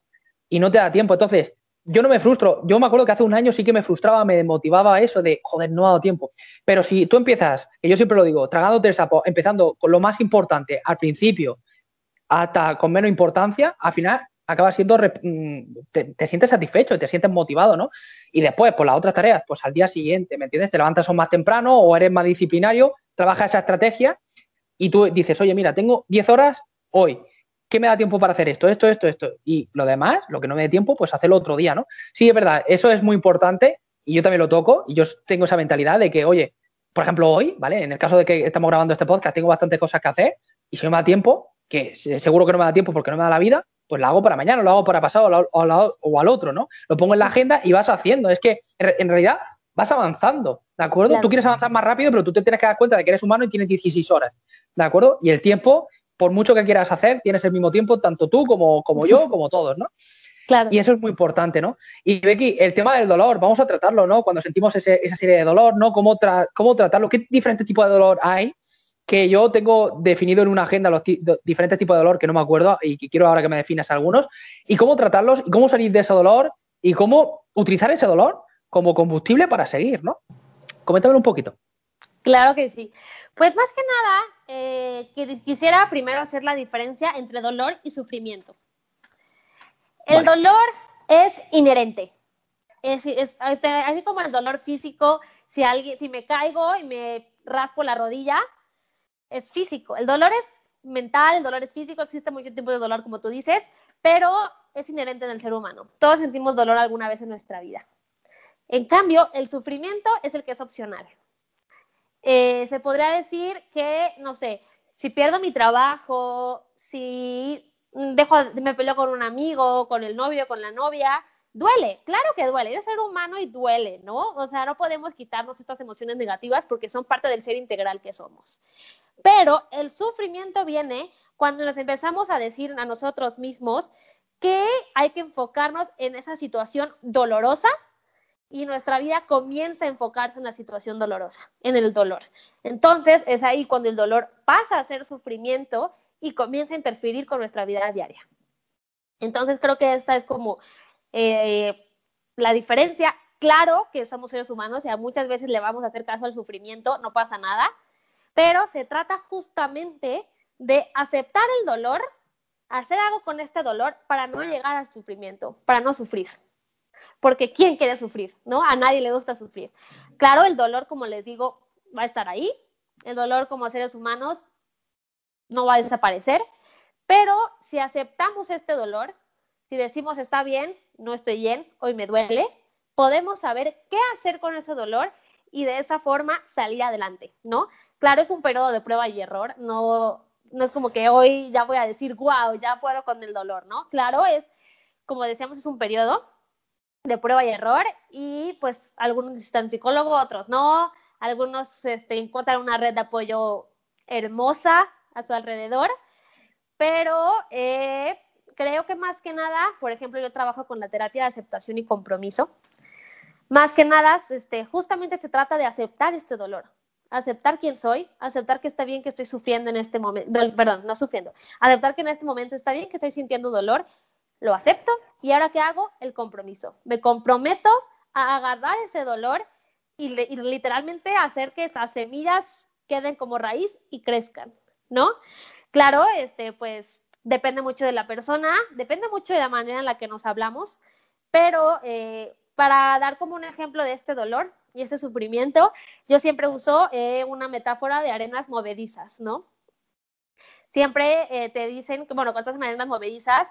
y no te da tiempo. Entonces, yo no me frustro. Yo me acuerdo que hace un año sí que me frustraba, me motivaba eso de, joder, no ha dado tiempo. Pero si tú empiezas, que yo siempre lo digo, tragándote el sapo, empezando con lo más importante al principio hasta con menos importancia, al final acabas siendo, mm, te, sientes satisfecho, te sientes motivado, ¿no? Y después, por las otras tareas, pues al día siguiente, ¿me entiendes? Te levantas más temprano o eres más disciplinario, trabajas esa estrategia y tú dices, oye, mira, tengo 10 horas hoy, ¿qué me da tiempo para hacer esto, esto, esto, esto? Y lo demás, lo que no me dé tiempo, pues hacerlo otro día, ¿no? Sí, es verdad, eso es muy importante y yo también lo toco y yo tengo esa mentalidad de que, oye, por ejemplo, hoy, ¿vale? En el caso de que estamos grabando este podcast, tengo bastantes cosas que hacer y si no me da tiempo, que seguro que no me da tiempo porque no me da la vida, pues lo hago para mañana, lo hago para pasado o, al otro, ¿no? Lo pongo en la agenda y vas haciendo. Es que en realidad vas avanzando, ¿de acuerdo? Tú quieres avanzar más rápido, pero tú te tienes que dar cuenta de que eres humano y tienes 16 horas, ¿de acuerdo? Y el tiempo por mucho que quieras hacer, tienes el mismo tiempo, tanto tú como, como yo, como todos, ¿no? *laughs* Claro. Y eso es muy importante, ¿no? Y Becky, el tema del dolor, vamos a tratarlo, ¿no? Cuando sentimos esa serie de dolor, ¿no? ¿Cómo, ¿Cómo tratarlo? ¿Qué diferentes tipos de dolor hay? Que yo tengo definido en una agenda los diferentes tipos de dolor que no me acuerdo y que quiero ahora que me definas algunos. Y cómo tratarlos y cómo salir de ese dolor y cómo utilizar ese dolor como combustible para seguir, ¿no? Coméntame un poquito. Claro que sí. Pues más que nada, eh, quisiera primero hacer la diferencia entre dolor y sufrimiento. El dolor es inherente. Es, este, así como el dolor físico, si, alguien, si me caigo y me raspo la rodilla, es físico. El dolor es mental, el dolor es físico, existe mucho tiempo de dolor, como tú dices, pero es inherente en el ser humano. Todos sentimos dolor alguna vez en nuestra vida. En cambio, el sufrimiento es el que es opcional. Eh, se podría decir que, no sé, si pierdo mi trabajo, si dejo, me peleo con un amigo, con el novio, con la novia, duele, claro que duele, es ser humano y duele, ¿no? O sea, no podemos quitarnos estas emociones negativas porque son parte del ser integral que somos. Pero el sufrimiento viene cuando nos empezamos a decir a nosotros mismos que hay que enfocarnos en esa situación dolorosa y nuestra vida comienza a enfocarse en la situación dolorosa, en el dolor. Entonces es ahí cuando el dolor pasa a ser sufrimiento y comienza a interferir con nuestra vida diaria. Entonces creo que esta es como eh, la diferencia. Claro que somos seres humanos y a muchas veces le vamos a hacer caso al sufrimiento, no pasa nada, pero se trata justamente de aceptar el dolor, hacer algo con este dolor para no llegar al sufrimiento, para no sufrir porque ¿quién quiere sufrir? ¿No? A nadie le gusta sufrir. Claro, el dolor, como les digo, va a estar ahí, el dolor como seres humanos no va a desaparecer, pero si aceptamos este dolor, si decimos está bien, no estoy bien, hoy me duele, podemos saber qué hacer con ese dolor y de esa forma salir adelante, ¿no? Claro, es un periodo de prueba y error, no, no es como que hoy ya voy a decir, wow, ya puedo con el dolor, ¿no? Claro, es, como decíamos, es un periodo, de prueba y error y pues algunos necesitan psicólogo, otros no, algunos este, encuentran una red de apoyo hermosa a su alrededor, pero eh, creo que más que nada, por ejemplo, yo trabajo con la terapia de aceptación y compromiso. Más que nada, este, justamente se trata de aceptar este dolor, aceptar quién soy, aceptar que está bien que estoy sufriendo en este momento, perdón, no sufriendo, aceptar que en este momento está bien que estoy sintiendo dolor lo acepto y ahora qué hago? El compromiso. Me comprometo a agarrar ese dolor y, literalmente hacer que esas semillas queden como raíz y crezcan, ¿no? Claro, este, pues depende mucho de la persona, depende mucho de la manera en la que nos hablamos, pero eh, para dar como un ejemplo de este dolor, y ese sufrimiento, yo siempre uso eh, una metáfora de arenas movedizas, ¿no? Siempre eh, te dicen, que, bueno, cuando en arenas movedizas,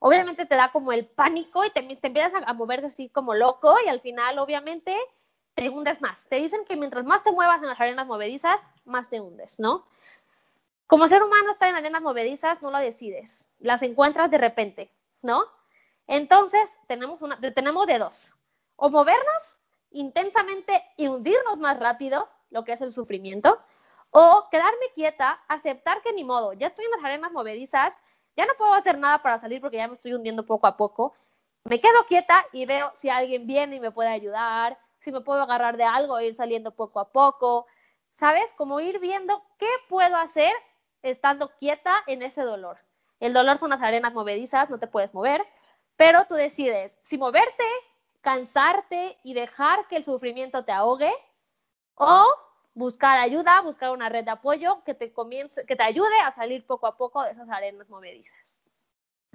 obviamente te da como el pánico y te, empiezas a, a mover así como loco y al final, obviamente, te hundes más. Te dicen que mientras más te muevas en las arenas movedizas, más te hundes, ¿no? Como ser humano estar en arenas movedizas no lo decides, las encuentras de repente, ¿no? Entonces, tenemos, una, tenemos de dos, o movernos intensamente y hundirnos más rápido, lo que es el sufrimiento, o quedarme quieta, aceptar que ni modo, ya estoy en las arenas movedizas, ya no puedo hacer nada para salir porque ya me estoy hundiendo poco a poco, me quedo quieta y veo si alguien viene y me puede ayudar, si me puedo agarrar de algo, ir saliendo poco a poco, ¿sabes? Como ir viendo qué puedo hacer estando quieta en ese dolor. El dolor son las arenas movedizas, no te puedes mover, pero tú decides si moverte, cansarte y dejar que el sufrimiento te ahogue o buscar ayuda, buscar una red de apoyo que te comience, que te ayude a salir poco a poco de esas arenas movedizas.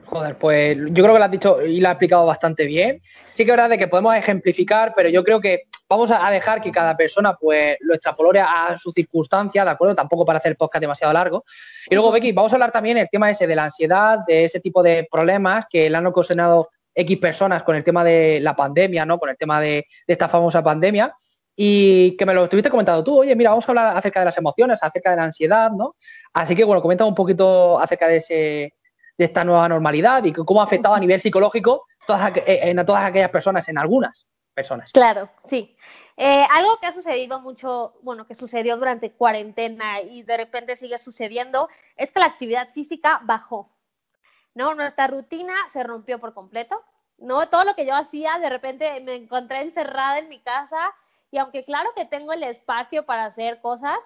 Joder, pues yo creo que lo has dicho y lo has explicado bastante bien. Sí que es verdad que podemos ejemplificar, pero yo creo que vamos a dejar que cada persona pues lo extrapolore a su circunstancia, ¿de acuerdo? Tampoco para hacer podcast demasiado largo. Y luego, Becky, vamos a hablar también el tema ese de la ansiedad, de ese tipo de problemas que le han ocasionado X personas con el tema de la pandemia, ¿no? Con el tema de, de esta famosa pandemia. Y que me lo estuviste comentando tú, oye, mira, vamos a hablar acerca de las emociones, acerca de la ansiedad, ¿no? Así que, bueno, comenta un poquito acerca de ese de esta nueva normalidad y cómo ha afectado a nivel psicológico todas, eh, en todas aquellas personas, en algunas personas. Claro, sí. Eh, algo que ha sucedido mucho, bueno, que sucedió durante cuarentena y de repente sigue sucediendo, es que la actividad física bajó, ¿no? Nuestra rutina se rompió por completo, ¿no? Todo lo que yo hacía, de repente me encontré encerrada en mi casa y aunque claro que tengo el espacio para hacer cosas,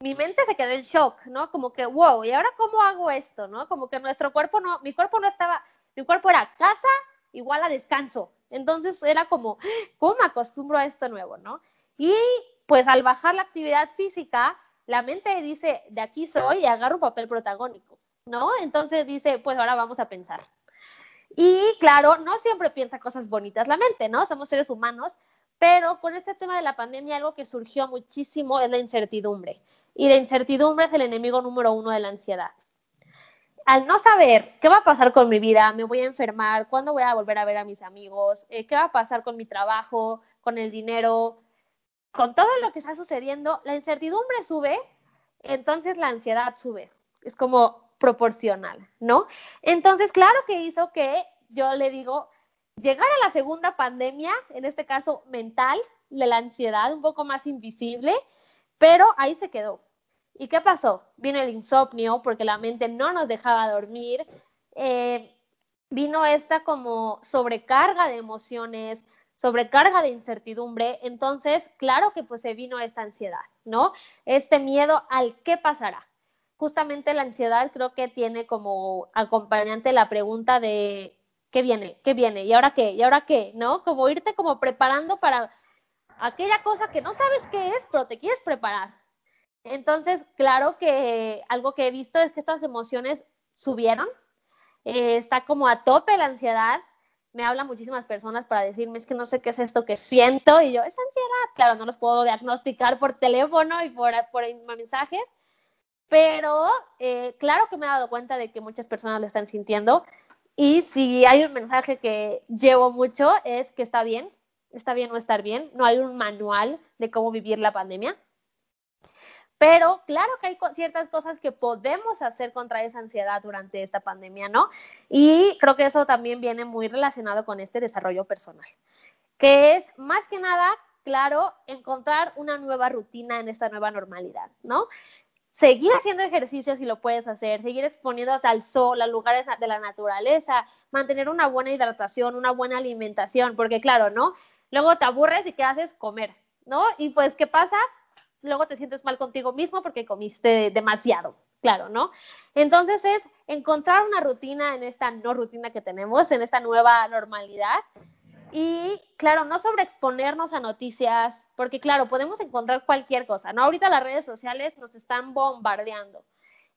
mi mente se quedó en shock, ¿no? Como que, wow, ¿y ahora cómo hago esto, no? Como que nuestro cuerpo no, mi cuerpo no estaba, mi cuerpo era casa igual a descanso. Entonces era como, ¿cómo me acostumbro a esto nuevo, no? Y pues al bajar la actividad física, la mente dice, de aquí soy y agarro un papel protagónico, ¿no? Entonces dice, pues ahora vamos a pensar. Y claro, no siempre piensa cosas bonitas la mente, ¿no? Somos seres humanos, pero con este tema de la pandemia algo que surgió muchísimo es la incertidumbre y la incertidumbre es el enemigo número uno de la ansiedad. Al no saber qué va a pasar con mi vida, me voy a enfermar, cuándo voy a volver a ver a mis amigos, eh, qué va a pasar con mi trabajo, con el dinero, con todo lo que está sucediendo, la incertidumbre sube, entonces la ansiedad sube. Es como proporcional, ¿no? Entonces, claro que hizo que yo le digo, llegar a la segunda pandemia, en este caso mental, de la ansiedad, un poco más invisible, pero ahí se quedó. ¿Y qué pasó? Vino el insomnio porque la mente no nos dejaba dormir. Eh, vino esta como sobrecarga de emociones, sobrecarga de incertidumbre. Entonces, claro que pues se vino esta ansiedad, ¿no? Este miedo al qué pasará. Justamente la ansiedad creo que tiene como acompañante la pregunta de ¿qué viene? ¿Qué viene? ¿Y ahora qué? ¿Y ahora qué? ¿No? Como irte como preparando para aquella cosa que no sabes qué es, pero te quieres preparar. Entonces, claro que algo que he visto es que estas emociones subieron, eh, está como a tope la ansiedad. Me hablan muchísimas personas para decirme, es que no sé qué es esto que siento, y yo, es ansiedad. Claro, no los puedo diagnosticar por teléfono y por, por mensajes, pero eh, claro que me he dado cuenta de que muchas personas lo están sintiendo. Y si hay un mensaje que llevo mucho es que está bien, está bien no estar bien, no hay un manual de cómo vivir la pandemia. Pero claro que hay ciertas cosas que podemos hacer contra esa ansiedad durante esta pandemia, ¿no? Y creo que eso también viene muy relacionado con este desarrollo personal, que es más que nada, claro, encontrar una nueva rutina en esta nueva normalidad, ¿no? Seguir haciendo ejercicios si lo puedes hacer, seguir exponiéndote al sol, a lugares de la naturaleza, mantener una buena hidratación, una buena alimentación, porque claro, ¿no? luego te aburres y ¿qué haces? Comer, ¿no? Y pues, ¿qué pasa? Luego te sientes mal contigo mismo porque comiste demasiado, claro, ¿no? Entonces es encontrar una rutina en esta no rutina que tenemos, en esta nueva normalidad. Y claro, no sobreexponernos a noticias, porque claro, podemos encontrar cualquier cosa, ¿no? Ahorita las redes sociales nos están bombardeando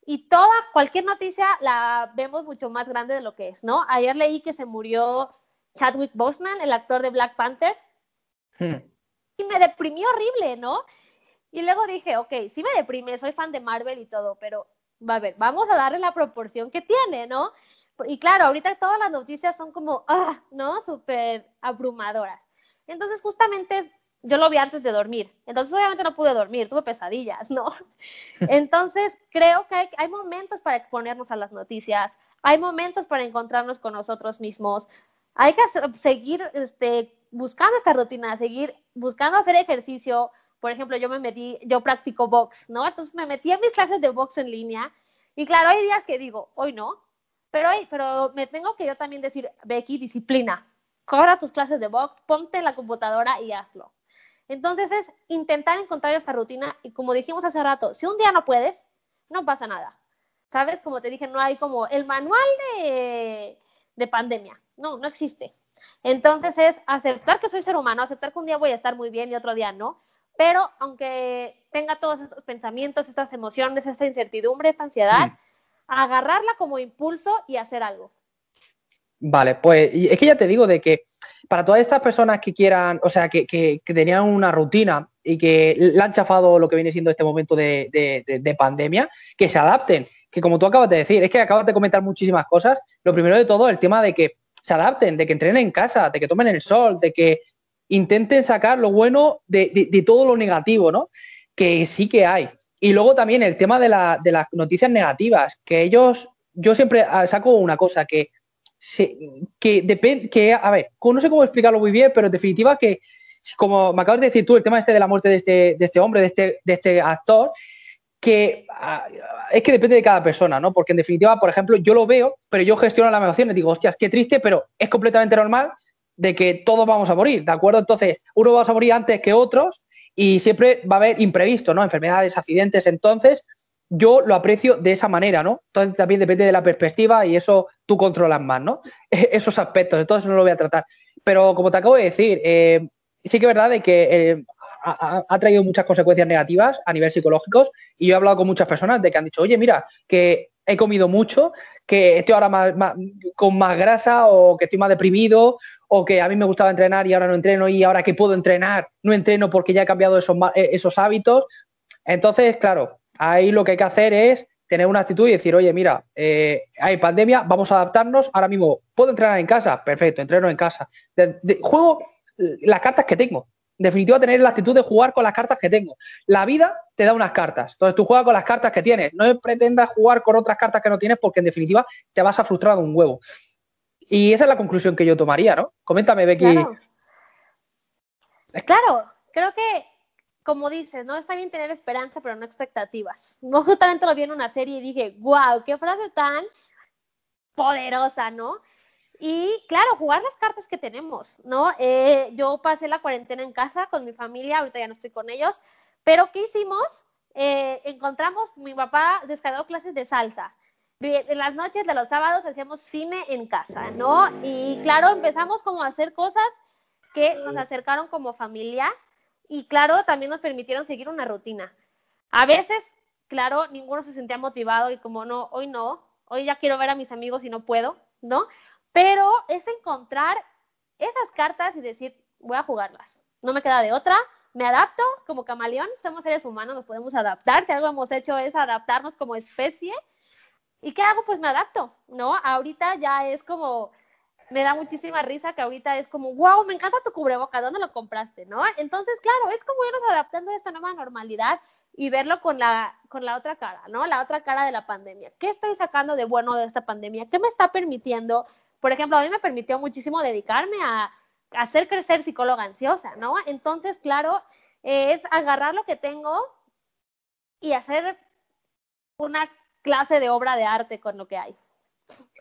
y toda, cualquier noticia la vemos mucho más grande de lo que es, ¿no? Ayer leí que se murió Chadwick Boseman, el actor de Black Panther. Hmm. y me deprimí horrible, ¿no? Y luego dije, ok, sí me deprime, soy fan de Marvel y todo, pero va a ver, vamos a darle la proporción que tiene, ¿no? Y claro, ahorita todas las noticias son como, ah, ¿no? Súper abrumadoras. Entonces, justamente yo lo vi antes de dormir. Entonces, obviamente no pude dormir, tuve pesadillas, ¿no? *laughs* Entonces, creo que hay, hay momentos para exponernos a las noticias, hay momentos para encontrarnos con nosotros mismos, hay que seguir este, buscando esta rutina, seguir buscando hacer ejercicio. Por ejemplo, yo me metí, yo practico box, ¿no? Entonces me metí a mis clases de box en línea y claro, hay días que digo, hoy no, pero, pero me tengo que yo también decir, Becky, disciplina, cobra tus clases de box, ponte la computadora y hazlo. Entonces es intentar encontrar esta rutina y como dijimos hace rato, si un día no puedes, no pasa nada. ¿Sabes? Como te dije, no hay como el manual de, de pandemia. No, no existe. Entonces es aceptar que soy ser humano, aceptar que un día voy a estar muy bien y otro día no, pero aunque tenga todos estos pensamientos, estas emociones, esta incertidumbre, esta ansiedad. Agarrarla como impulso y hacer algo. Vale, pues es que ya te digo de que para todas estas personas que quieran, o sea, que, que, tenían una rutina y que le han chafado lo que viene siendo este momento de, de, pandemia, que se adapten, que como tú acabas de decir, es que acabas de comentar muchísimas cosas. Lo primero de todo, el tema de que se adapten, de que entrenen en casa, de que tomen el sol, de que intenten sacar lo bueno de, todo lo negativo, ¿no? Que sí que hay. Y luego también el tema de, la, las noticias negativas, que ellos, yo siempre ah, saco una cosa, que, que depende, que, a ver, no sé cómo explicarlo muy bien, pero en definitiva que, como me acabas de decir tú, el tema este de la muerte de este, de este hombre, de este, este actor, que ah, es que depende de cada persona, ¿no? Porque en definitiva, por ejemplo, yo lo veo, pero yo gestiono las emociones, digo, hostias, qué triste, pero es completamente normal de que todos vamos a morir, ¿de acuerdo? Entonces, uno va a morir antes que otros y siempre va a haber imprevisto, ¿no? Enfermedades, accidentes, entonces yo lo aprecio de esa manera, ¿no? Entonces también depende de la perspectiva y eso tú controlas más, ¿no? *laughs* Esos aspectos, entonces no lo voy a tratar. Pero como te acabo de decir, eh, sí que es verdad de que eh, ha, traído muchas consecuencias negativas a nivel psicológico y yo he hablado con muchas personas de que han dicho, oye, mira, que he comido mucho, que estoy ahora más, con más grasa o que estoy más deprimido o que a mí me gustaba entrenar y ahora no entreno y ahora que puedo entrenar no entreno porque ya he cambiado esos, eh, esos hábitos. Entonces, claro, ahí lo que hay que hacer es tener una actitud y decir, oye, mira, eh, hay pandemia, vamos a adaptarnos, ahora mismo puedo entrenar en casa, perfecto, entreno en casa. juego las cartas que tengo, en definitiva, tener la actitud de jugar con las cartas que tengo. La vida te da unas cartas. Entonces tú juegas con las cartas que tienes. No pretendas jugar con otras cartas que no tienes porque en definitiva te vas a frustrar un huevo. Y esa es la conclusión que yo tomaría, ¿no? Coméntame, Becky. Claro, creo que, como dices, ¿no? Está bien tener esperanza, pero no expectativas. *laughs* No justamente lo vi en una serie y dije, wow, qué frase tan poderosa, ¿no? Y claro, jugar las cartas que tenemos, ¿no? Eh, yo pasé la cuarentena en casa con mi familia, ahorita ya no estoy con ellos, pero ¿qué hicimos? Eh, encontramos, mi papá descargó clases de salsa. En las noches de los sábados hacíamos cine en casa, ¿no? Y claro, empezamos como a hacer cosas que nos acercaron como familia y claro, también nos permitieron seguir una rutina. A veces, claro, ninguno se sentía motivado y como no, hoy no, hoy ya quiero ver a mis amigos y no puedo, ¿no? Pero es encontrar esas cartas y decir, voy a jugarlas. No me queda de otra, me adapto como camaleón, somos seres humanos, nos podemos adaptar, si algo hemos hecho es adaptarnos como especie. ¿Y qué hago? Pues me adapto, ¿no? Ahorita ya es como, me da muchísima risa que ahorita es como, wow, me encanta tu cubreboca, ¿dónde lo compraste? ¿No? Entonces, claro, es como irnos adaptando a esta nueva normalidad y verlo con la, con la otra cara, ¿no? La otra cara de la pandemia. ¿Qué estoy sacando de bueno de esta pandemia? ¿Qué me está permitiendo por ejemplo, a mí me permitió muchísimo dedicarme a, hacer crecer psicóloga ansiosa, ¿no? Entonces, claro, es agarrar lo que tengo y hacer una clase de obra de arte con lo que hay.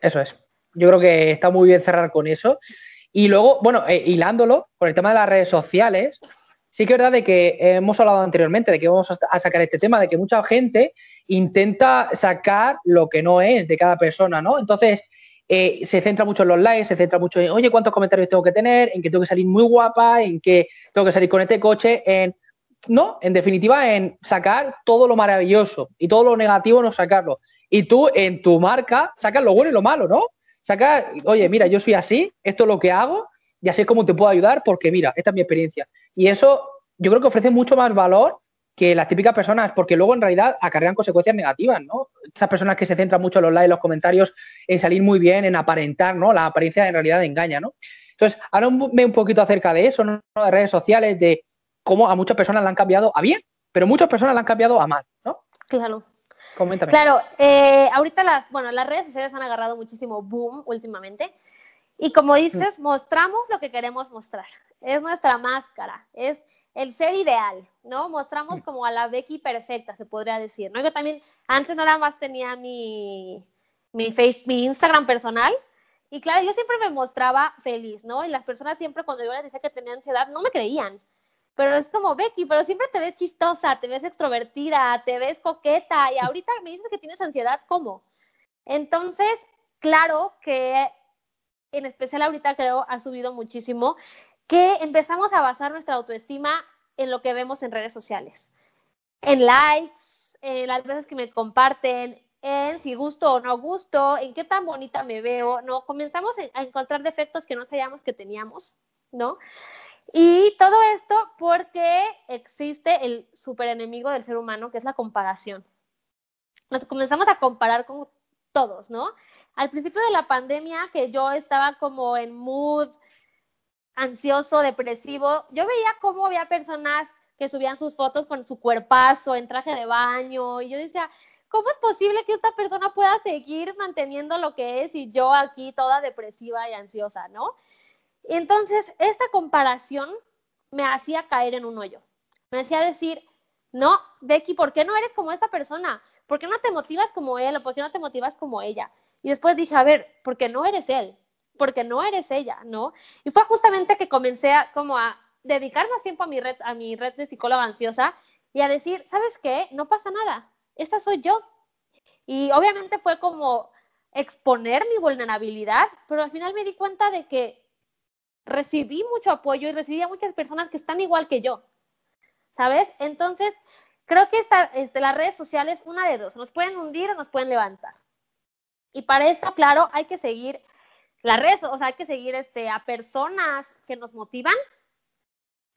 Eso es. Yo creo que está muy bien cerrar con eso. Y luego, bueno, eh, hilándolo con el tema de las redes sociales, sí que es verdad de que hemos hablado anteriormente de que vamos a sacar este tema, de que mucha gente intenta sacar lo que no es de cada persona, ¿no? Entonces, eh, se centra mucho en los likes, se centra mucho en, oye, ¿cuántos comentarios tengo que tener? En que tengo que salir muy guapa, en que tengo que salir con este coche, en... No, en definitiva, en sacar todo lo maravilloso y todo lo negativo no sacarlo. Y tú en tu marca sacas lo bueno y lo malo, ¿no? Sacas, oye, mira, yo soy así, esto es lo que hago y así es como te puedo ayudar porque mira, esta es mi experiencia. Y eso yo creo que ofrece mucho más valor que las típicas personas, porque luego en realidad acarrean consecuencias negativas, ¿no? Esas personas que se centran mucho en los likes, los comentarios, en salir muy bien, en aparentar, ¿no? La apariencia en realidad engaña, ¿no? Entonces, háblame un poquito acerca de eso, ¿no? De redes sociales, de cómo a muchas personas la han cambiado a bien, pero muchas personas la han cambiado a mal, ¿no? Claro. Coméntame. Claro, eh, ahorita las, bueno, las redes sociales han agarrado muchísimo boom últimamente. Y como dices, mostramos lo que queremos mostrar. Es nuestra máscara, es el ser ideal, ¿no? Mostramos como a la Becky perfecta, se podría decir, ¿no? Yo también, antes nada más tenía mi, mi, face, mi Instagram personal, y claro, yo siempre me mostraba feliz, ¿no? Y las personas siempre cuando yo les decía que tenía ansiedad, no me creían. Pero es como, Becky, pero siempre te ves chistosa, te ves extrovertida, te ves coqueta, y ahorita me dices que tienes ansiedad, ¿cómo? Entonces, claro que en especial ahorita creo ha subido muchísimo, que empezamos a basar nuestra autoestima en lo que vemos en redes sociales, en likes, en las veces que me comparten, en si gusto o no gusto, en qué tan bonita me veo, ¿no? Comenzamos a encontrar defectos que no sabíamos que teníamos, ¿no? Y todo esto porque existe el super enemigo del ser humano, que es la comparación. Nos comenzamos a comparar con todos, ¿no? Al principio de la pandemia, que yo estaba como en mood ansioso, depresivo, yo veía cómo había personas que subían sus fotos con su cuerpazo en traje de baño y yo decía, ¿cómo es posible que esta persona pueda seguir manteniendo lo que es y yo aquí toda depresiva y ansiosa, ¿no? Y entonces esta comparación me hacía caer en un hoyo. Me hacía decir, no, Becky, ¿por qué no eres como esta persona? ¿Por qué no te motivas como él o por qué no te motivas como ella? Y después dije, a ver, porque no eres él, porque no eres ella, ¿no? Y fue justamente que comencé a, como a dedicar más tiempo a mi red, a mi red de psicóloga ansiosa y a decir, ¿sabes qué? No pasa nada, esta soy yo. Y obviamente fue como exponer mi vulnerabilidad, pero al final me di cuenta de que recibí mucho apoyo y recibí a muchas personas que están igual que yo, ¿sabes? Entonces, creo que esta, este, las redes sociales, una de dos, nos pueden hundir o nos pueden levantar. Y para esto, claro, hay que seguir las redes, o sea, hay que seguir este, a personas que nos motivan,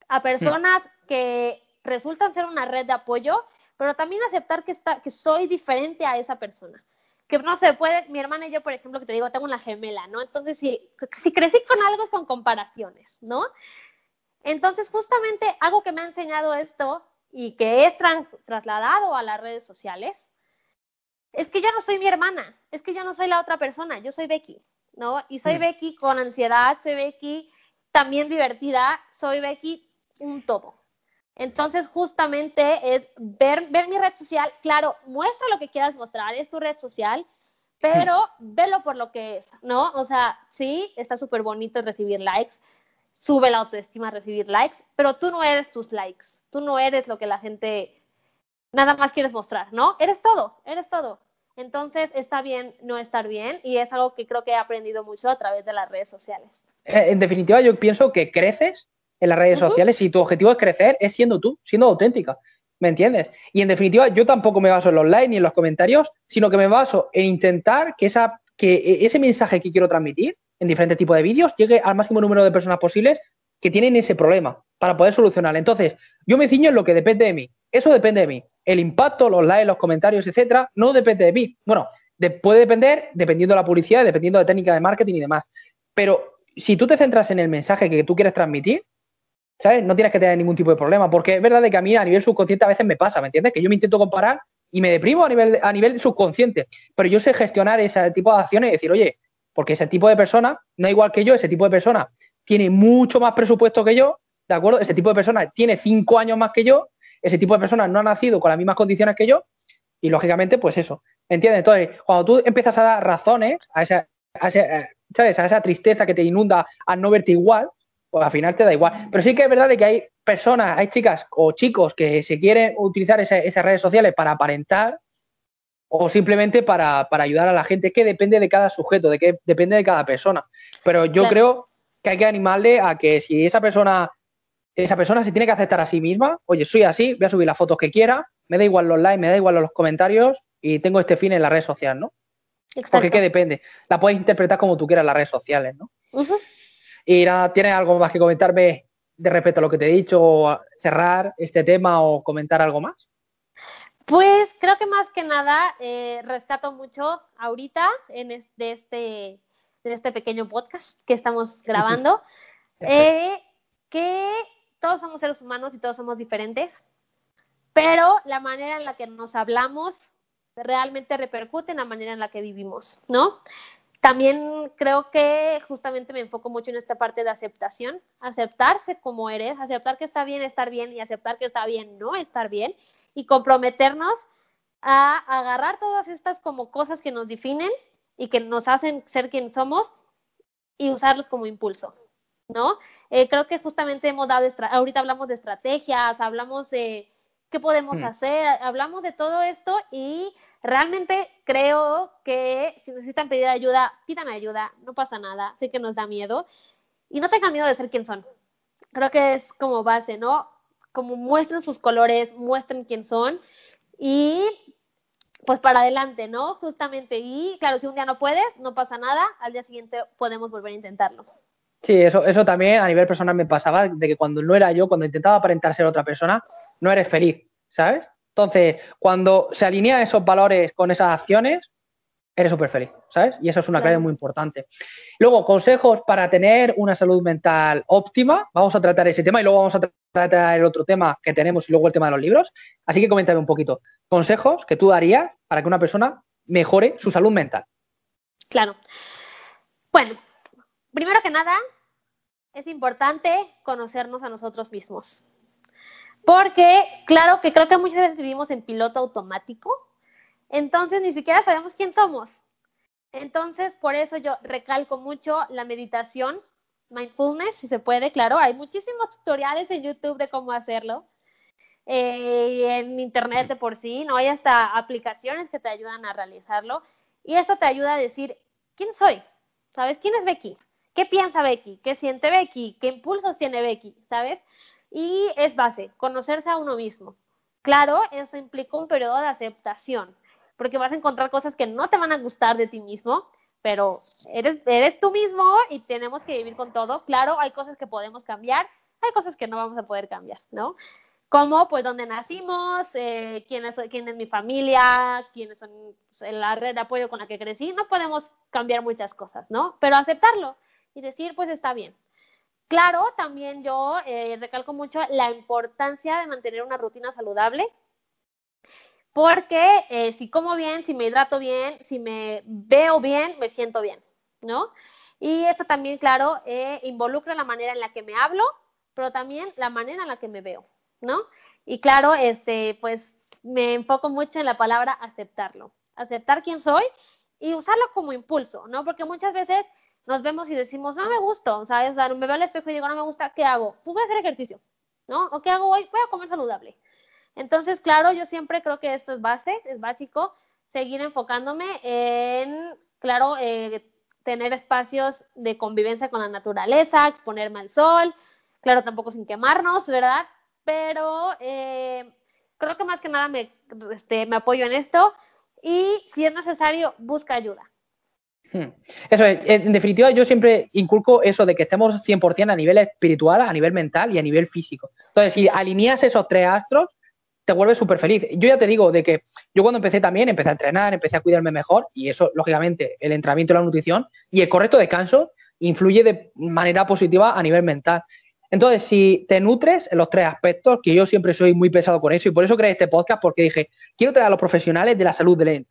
a personas que resultan ser una red de apoyo, pero también aceptar que, está, que soy diferente a esa persona. Que no se puede, mi hermana y yo, por ejemplo, que te digo, tengo una gemela, ¿no? Entonces, si, si crecí con algo es con comparaciones, ¿no? Entonces, justamente algo que me ha enseñado esto y que he trasladado a las redes sociales es que yo no soy mi hermana, es que yo no soy la otra persona, yo soy Becky, ¿no? Y soy mm. Becky con ansiedad, soy Becky también divertida, soy Becky un todo. Entonces, justamente es ver, ver mi red social, claro, muestra lo que quieras mostrar, es tu red social, *laughs* pero velo por lo que es, ¿no? O sea, sí, está súper bonito recibir likes, sube la autoestima recibir likes, pero tú no eres tus likes, tú no eres lo que la gente nada más quieres mostrar, ¿no? Eres todo, eres todo. Entonces está bien no estar bien y es algo que creo que he aprendido mucho a través de las redes sociales. Eh, en definitiva, yo pienso que creces en las redes sociales y tu objetivo es crecer es siendo tú, siendo auténtica. ¿Me entiendes? Y en definitiva, yo tampoco me baso en los likes ni en los comentarios, sino que me baso en intentar que, esa, que e, ese mensaje que quiero transmitir en diferentes tipos de vídeos llegue al máximo número de personas posibles que tienen ese problema para poder solucionarlo. Entonces, yo me ciño en lo que depende de mí. Eso depende de mí el impacto, los likes, los comentarios, etcétera, no depende de mí. Bueno, puede depender dependiendo de la publicidad, dependiendo de técnica de marketing y demás. Pero si tú te centras en el mensaje que tú quieres transmitir, ¿sabes? No tienes que tener ningún tipo de problema, porque es verdad que a mí a nivel subconsciente a veces me pasa, ¿me entiendes? Que yo me intento comparar y me deprimo a nivel, a nivel subconsciente, pero yo sé gestionar ese tipo de acciones y decir, oye, porque ese tipo de persona, no igual que yo, ese tipo de persona tiene mucho más presupuesto que yo, ¿de acuerdo? Ese tipo de persona tiene cinco años más que yo, ese tipo de personas no ha nacido con las mismas condiciones que yo y lógicamente, pues eso. ¿Entiendes? Entonces, cuando tú empiezas a dar razones a esa, a eh, ¿sabes? a esa tristeza que te inunda al no verte igual, pues al final te da igual. Pero sí que es verdad de que hay personas, hay chicas o chicos que se quieren utilizar esas redes sociales para aparentar o simplemente para, ayudar a la gente, que depende de cada sujeto, de que depende de cada persona. Pero yo creo que hay que animarle a que si esa persona esa persona se tiene que aceptar a sí misma, oye, soy así, voy a subir las fotos que quiera, me da igual los likes, me da igual los comentarios y tengo este fin en la red social, ¿no? Exacto. Porque ¿qué depende? La puedes interpretar como tú quieras en las redes sociales, ¿no? Y nada, ¿tienes algo más que comentarme de respecto a lo que te he dicho, cerrar este tema o comentar algo más? Pues creo que más que nada eh, rescato mucho ahorita en este, este, este pequeño podcast que estamos *laughs* grabando, eh, que todos somos seres humanos y todos somos diferentes, pero la manera en la que nos hablamos realmente repercute en la manera en la que vivimos, ¿no? También creo que justamente me enfoco mucho en esta parte de aceptación, aceptarse como eres, aceptar que está bien estar bien y aceptar que está bien no estar bien y comprometernos a agarrar todas estas como cosas que nos definen y que nos hacen ser quien somos y usarlos como impulso, ¿no? Eh, creo que justamente hemos dado, ahorita hablamos de estrategias, hablamos de qué podemos mm. hacer, hablamos de todo esto y realmente creo que si necesitan pedir ayuda, pidan ayuda, no pasa nada, sé que nos da miedo y no tengan miedo de ser quien son. Creo que es como base, ¿no? Como muestren sus colores, muestren quién son y pues para adelante, ¿no? Justamente. Y claro, si un día no puedes, no pasa nada, al día siguiente podemos volver a intentarlo. Sí, eso, eso también a nivel personal me pasaba, de que cuando no era yo, cuando intentaba aparentar ser otra persona, no eres feliz, ¿sabes? Entonces, cuando se alinean esos valores con esas acciones, eres súper feliz, ¿sabes? Y eso es una clave muy importante. Luego, consejos para tener una salud mental óptima. Vamos a tratar ese tema y luego vamos a tratar el otro tema que tenemos y luego el tema de los libros. Así que coméntame un poquito. Consejos que tú darías para que una persona mejore su salud mental. Claro. Bueno, primero que nada, es importante conocernos a nosotros mismos. Porque, claro, que creo que muchas veces vivimos en piloto automático, entonces ni siquiera sabemos quién somos. Entonces, por eso yo recalco mucho la meditación, mindfulness, si se puede, claro. Hay muchísimos tutoriales en YouTube de cómo hacerlo. Eh, en internet de por sí, ¿no? Hay hasta aplicaciones que te ayudan a realizarlo. Y esto te ayuda a decir, ¿quién soy? ¿Sabes? ¿Quién es Becky? ¿Qué piensa Becky? ¿Qué siente Becky? ¿Qué impulsos tiene Becky? ¿Sabes? Y es base, conocerse a uno mismo. Claro, eso implica un periodo de aceptación, porque vas a encontrar cosas que no te van a gustar de ti mismo, pero eres, eres tú mismo y tenemos que vivir con todo. Claro, hay cosas que podemos cambiar, hay cosas que no vamos a poder cambiar, ¿no? Como, pues, dónde nacimos, eh, quién, es, quién es mi familia, quiénes son pues, la red de apoyo con la que crecí, no podemos cambiar muchas cosas, ¿no? Pero aceptarlo y decir, pues, está bien, Claro, también yo eh, recalco mucho la importancia de mantener una rutina saludable, porque eh, si como bien, si me hidrato bien, si me veo bien, me siento bien, ¿no? Y esto también, claro, eh, involucra la manera en la que me hablo, pero también la manera en la que me veo, ¿no? Y claro, este, pues me enfoco mucho en la palabra aceptarlo, aceptar quién soy y usarlo como impulso, ¿no? Porque muchas veces nos vemos y decimos, no me gusta, ¿sabes? O me veo al espejo y digo, no me gusta, ¿qué hago? Pues voy a hacer ejercicio, ¿no? ¿O qué hago hoy? Voy a comer saludable. Entonces, claro, yo siempre creo que esto es base, es básico, seguir enfocándome en, claro, eh, tener espacios de convivencia con la naturaleza, exponerme al sol, claro, tampoco sin quemarnos, ¿verdad? Pero eh, creo que más que nada me, este, me apoyo en esto y si es necesario, busca ayuda. Hmm. Eso es, en definitiva, yo siempre inculco eso de que estemos 100% a nivel espiritual, a nivel mental y a nivel físico. Entonces, si alineas esos tres astros, te vuelves súper feliz. Yo ya te digo de que yo cuando empecé también, empecé a entrenar, empecé a cuidarme mejor y eso, lógicamente, el entrenamiento la nutrición y el correcto descanso influye de manera positiva a nivel mental. Entonces, si te nutres en los tres aspectos, que yo siempre soy muy pesado con eso, y por eso creé este podcast, porque dije, quiero traer a los profesionales de la salud, de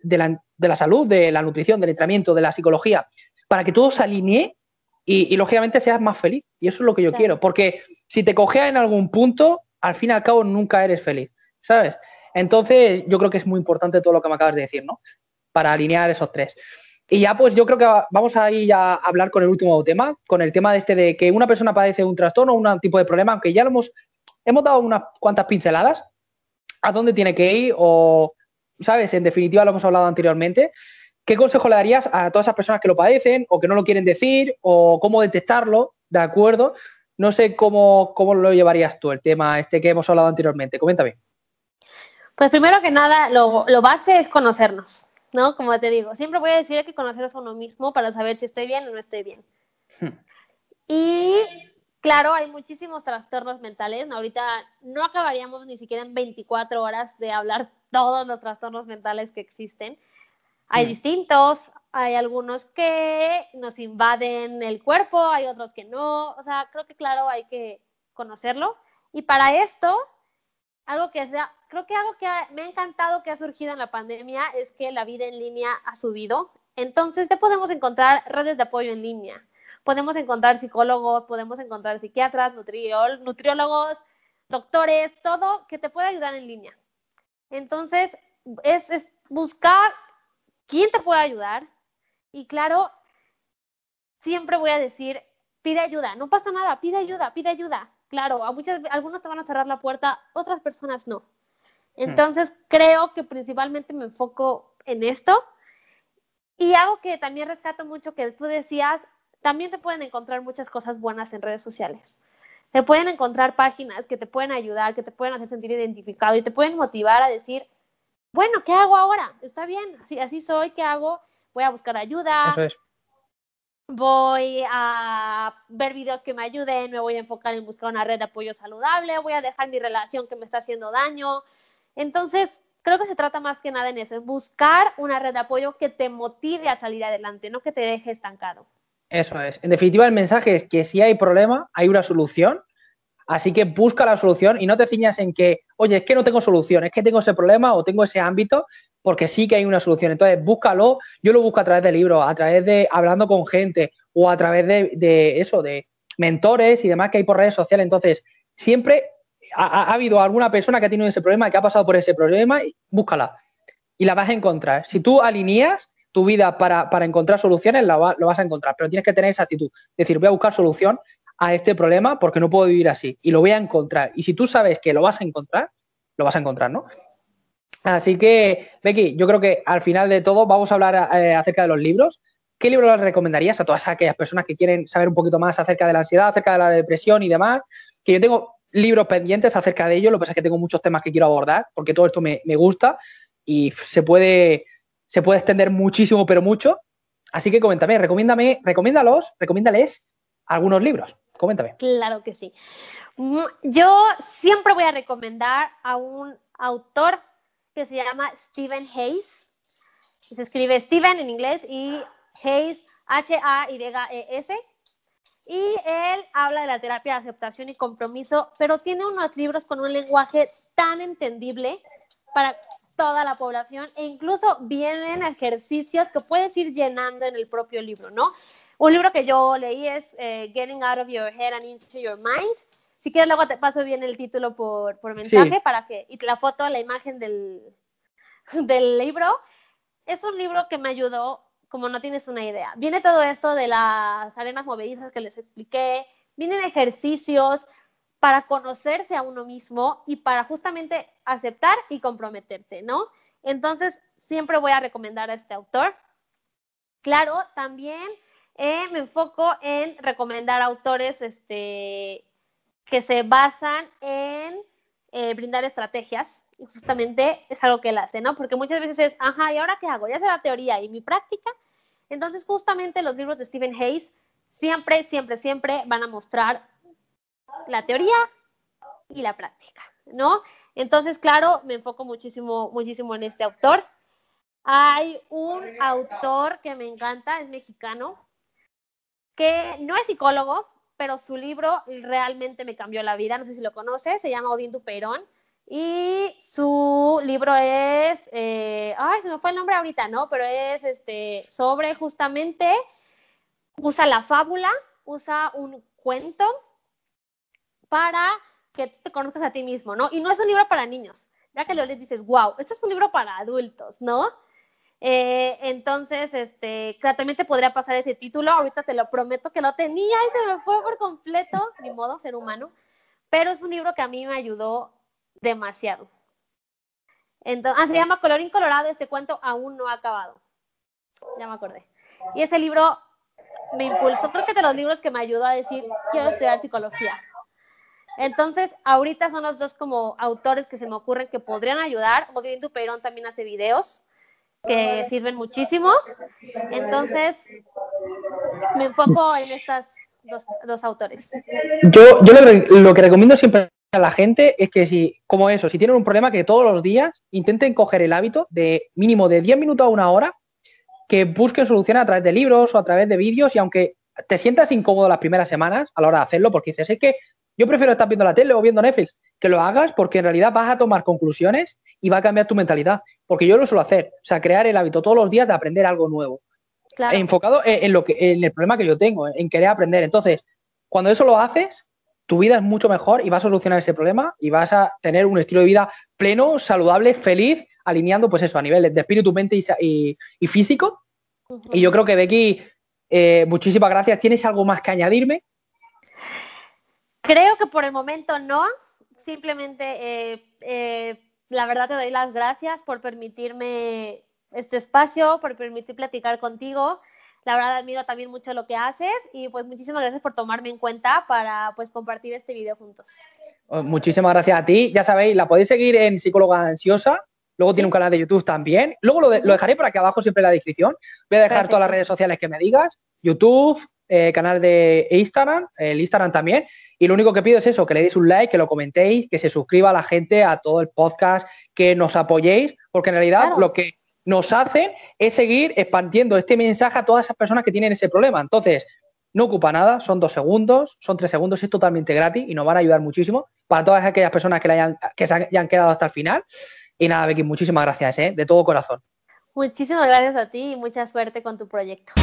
la, salud, de la nutrición, del entrenamiento, de la psicología, para que todo se alinee y, lógicamente seas más feliz. Y eso es lo que yo quiero, porque si te cogeas en algún punto, al fin y al cabo nunca eres feliz, ¿sabes? Entonces, yo creo que es muy importante todo lo que me acabas de decir, ¿no? Para alinear esos tres. Y ya pues yo creo que vamos a ir a hablar con el último tema, con el tema de este de que una persona padece un trastorno un tipo de problema, aunque ya lo hemos, hemos dado unas cuantas pinceladas, a dónde tiene que ir o, ¿sabes? En definitiva lo hemos hablado anteriormente. ¿Qué consejo le darías a todas esas personas que lo padecen o que no lo quieren decir o cómo detectarlo? ¿De acuerdo? No sé cómo, cómo lo llevarías tú, el tema este que hemos hablado anteriormente. Coméntame. Pues primero que nada, lo, lo base es conocernos. ¿No? Como te digo, siempre voy a decir que conocer a uno mismo para saber si estoy bien o no estoy bien. Hmm. Y Claro, hay muchísimos trastornos mentales. Ahorita no acabaríamos ni siquiera en 24 horas de hablar todos los trastornos mentales que existen. Hay mm. distintos, hay algunos que nos invaden el cuerpo, hay otros que no. O sea, creo que claro, hay que conocerlo. Y para esto, algo que sea, creo que algo que me ha encantado que ha surgido en la pandemia es que la vida en línea ha subido. Entonces, te podemos encontrar redes de apoyo en línea podemos encontrar psicólogos, podemos encontrar psiquiatras, nutriólogos, doctores, todo que te pueda ayudar en línea. Entonces, es, es buscar quién te puede ayudar y claro, siempre voy a decir, pide ayuda, no pasa nada, pide ayuda, pide ayuda. Claro, a muchas, algunos te van a cerrar la puerta, otras personas no. Hmm. Entonces, creo que principalmente me enfoco en esto. Y algo que también rescato mucho que tú decías, también te pueden encontrar muchas cosas buenas en redes sociales. Te pueden encontrar páginas que te pueden ayudar, que te pueden hacer sentir identificado y te pueden motivar a decir, bueno, ¿qué hago ahora? Está bien, así, así soy, ¿qué hago? Voy a buscar ayuda. Eso es. Voy a ver videos que me ayuden, me voy a enfocar en buscar una red de apoyo saludable, voy a dejar mi relación que me está haciendo daño. Entonces, creo que se trata más que nada en eso, en buscar una red de apoyo que te motive a salir adelante, no que te deje estancado. Eso es. En definitiva, el mensaje es que si hay problema, hay una solución. Así que busca la solución y no te ciñas en que, oye, es que no tengo solución, es que tengo ese problema o tengo ese ámbito, porque sí que hay una solución. Entonces, búscalo. Yo lo busco a través de libros, a través de hablando con gente o a través de, eso, de mentores y demás que hay por redes sociales. Entonces, siempre ha, ha, habido alguna persona que ha tenido ese problema, que ha pasado por ese problema, búscala y la vas a encontrar. Si tú alineas tu vida para, encontrar soluciones, lo, vas a encontrar, pero tienes que tener esa actitud. Es decir, voy a buscar solución a este problema porque no puedo vivir así y lo voy a encontrar. Y si tú sabes que lo vas a encontrar, lo vas a encontrar, ¿no? Así que, Becky, yo creo que al final de todo vamos a hablar eh, acerca de los libros. ¿Qué libro les recomendarías a todas aquellas personas que quieren saber un poquito más acerca de la ansiedad, acerca de la depresión y demás? Que yo tengo libros pendientes acerca de ello, lo que pasa es que tengo muchos temas que quiero abordar porque todo esto me, me gusta y se puede, se puede extender muchísimo, pero mucho. Así que coméntame, recomiéndame, recomiéndalos, recomiéndales algunos libros. Coméntame. Claro que sí. Yo siempre voy a recomendar a un autor que se llama Stephen Hayes. Se escribe Stephen en inglés y Hayes, H-A-Y-E-S. Y él habla de la terapia de aceptación y compromiso, pero tiene unos libros con un lenguaje tan entendible para toda la población e incluso vienen ejercicios que puedes ir llenando en el propio libro, ¿no? Un libro que yo leí es eh, Getting Out of Your Head and Into Your Mind. Si quieres, luego te paso bien el título por, por mensaje para que, y la foto, la imagen del, *laughs* del libro. Es un libro que me ayudó, como no tienes una idea. Viene todo esto de las arenas movedizas que les expliqué, vienen ejercicios, para conocerse a uno mismo y para justamente aceptar y comprometerte, ¿no? Entonces, siempre voy a recomendar a este autor. Claro, también eh, me enfoco en recomendar autores este, que se basan en eh, brindar estrategias y justamente es algo que él hace, ¿no? Porque muchas veces es, ajá, ¿y ahora qué hago? Ya sé la teoría y mi práctica. Entonces, justamente los libros de Stephen Hayes siempre, siempre, siempre van a mostrar la teoría y la práctica, ¿no? Entonces, claro, me enfoco muchísimo, muchísimo en este autor. Hay un autor que me encanta, es mexicano, que no es psicólogo, pero su libro realmente me cambió la vida. No sé si lo conoces, se llama Odín Duperón. Y su libro es, eh, ay, se me fue el nombre ahorita, ¿no? Pero es este, sobre justamente, usa la fábula, usa un cuento para que tú te conozcas a ti mismo, ¿no? Y no es un libro para niños. Ya que lo lees dices, wow, esto es un libro para adultos, ¿no? Eh, entonces, este, también te podría pasar ese título. Ahorita te lo prometo que lo tenía y se me fue por completo, ni modo, ser humano. Pero es un libro que a mí me ayudó demasiado. Entonces, ah, se llama Colorín Colorado. Este cuento aún no ha acabado. Ya me acordé. Y ese libro me impulsó. Creo que de los libros que me ayudó a decir, quiero estudiar psicología. Entonces, ahorita son los dos como autores que se me ocurren que podrían ayudar. Odín Duperón también hace videos que sirven muchísimo. Entonces, me enfoco en estas dos, autores. Yo, yo lo, que recomiendo siempre a la gente es que si, como eso, si tienen un problema, que todos los días intenten coger el hábito de mínimo de 10 minutos a una hora, que busquen soluciones a través de libros o a través de vídeos y aunque te sientas incómodo las primeras semanas a la hora de hacerlo, porque dices, es que yo prefiero estar viendo la tele o viendo Netflix, que lo hagas porque en realidad vas a tomar conclusiones y va a cambiar tu mentalidad. Porque yo lo suelo hacer, o sea, crear el hábito todos los días de aprender algo nuevo. Enfocado en, lo que, en el problema que yo tengo, en querer aprender. Entonces, cuando eso lo haces, tu vida es mucho mejor y vas a solucionar ese problema y vas a tener un estilo de vida pleno, saludable, feliz, alineando, pues eso, a niveles de espíritu, mente y, físico. Y yo creo que Becky, eh, muchísimas gracias. ¿Tienes algo más que añadirme? Creo que por el momento no. Simplemente, eh, eh, la verdad te doy las gracias por permitirme este espacio, por permitir platicar contigo. La verdad admiro también mucho lo que haces y pues muchísimas gracias por tomarme en cuenta para pues compartir este video juntos. Oh, muchísimas gracias a ti. Ya sabéis, la podéis seguir en Psicóloga Ansiosa. Luego tiene un canal de YouTube también. Luego lo, dejaré por aquí abajo siempre en la descripción. Voy a dejar todas las redes sociales que me digas. YouTube, eh, canal de Instagram, el Instagram también. Y lo único que pido es eso, que le deis un like, que lo comentéis, que se suscriba a la gente a todo el podcast, que nos apoyéis, porque en realidad lo que nos hace es seguir expandiendo este mensaje a todas esas personas que tienen ese problema. Entonces, no ocupa nada, son dos segundos, son tres segundos, es totalmente gratis y nos van a ayudar muchísimo para todas aquellas personas que, hayan, que se hayan quedado hasta el final. Y nada, Becky, muchísimas gracias, ¿eh? de todo corazón. Muchísimas gracias a ti y mucha suerte con tu proyecto.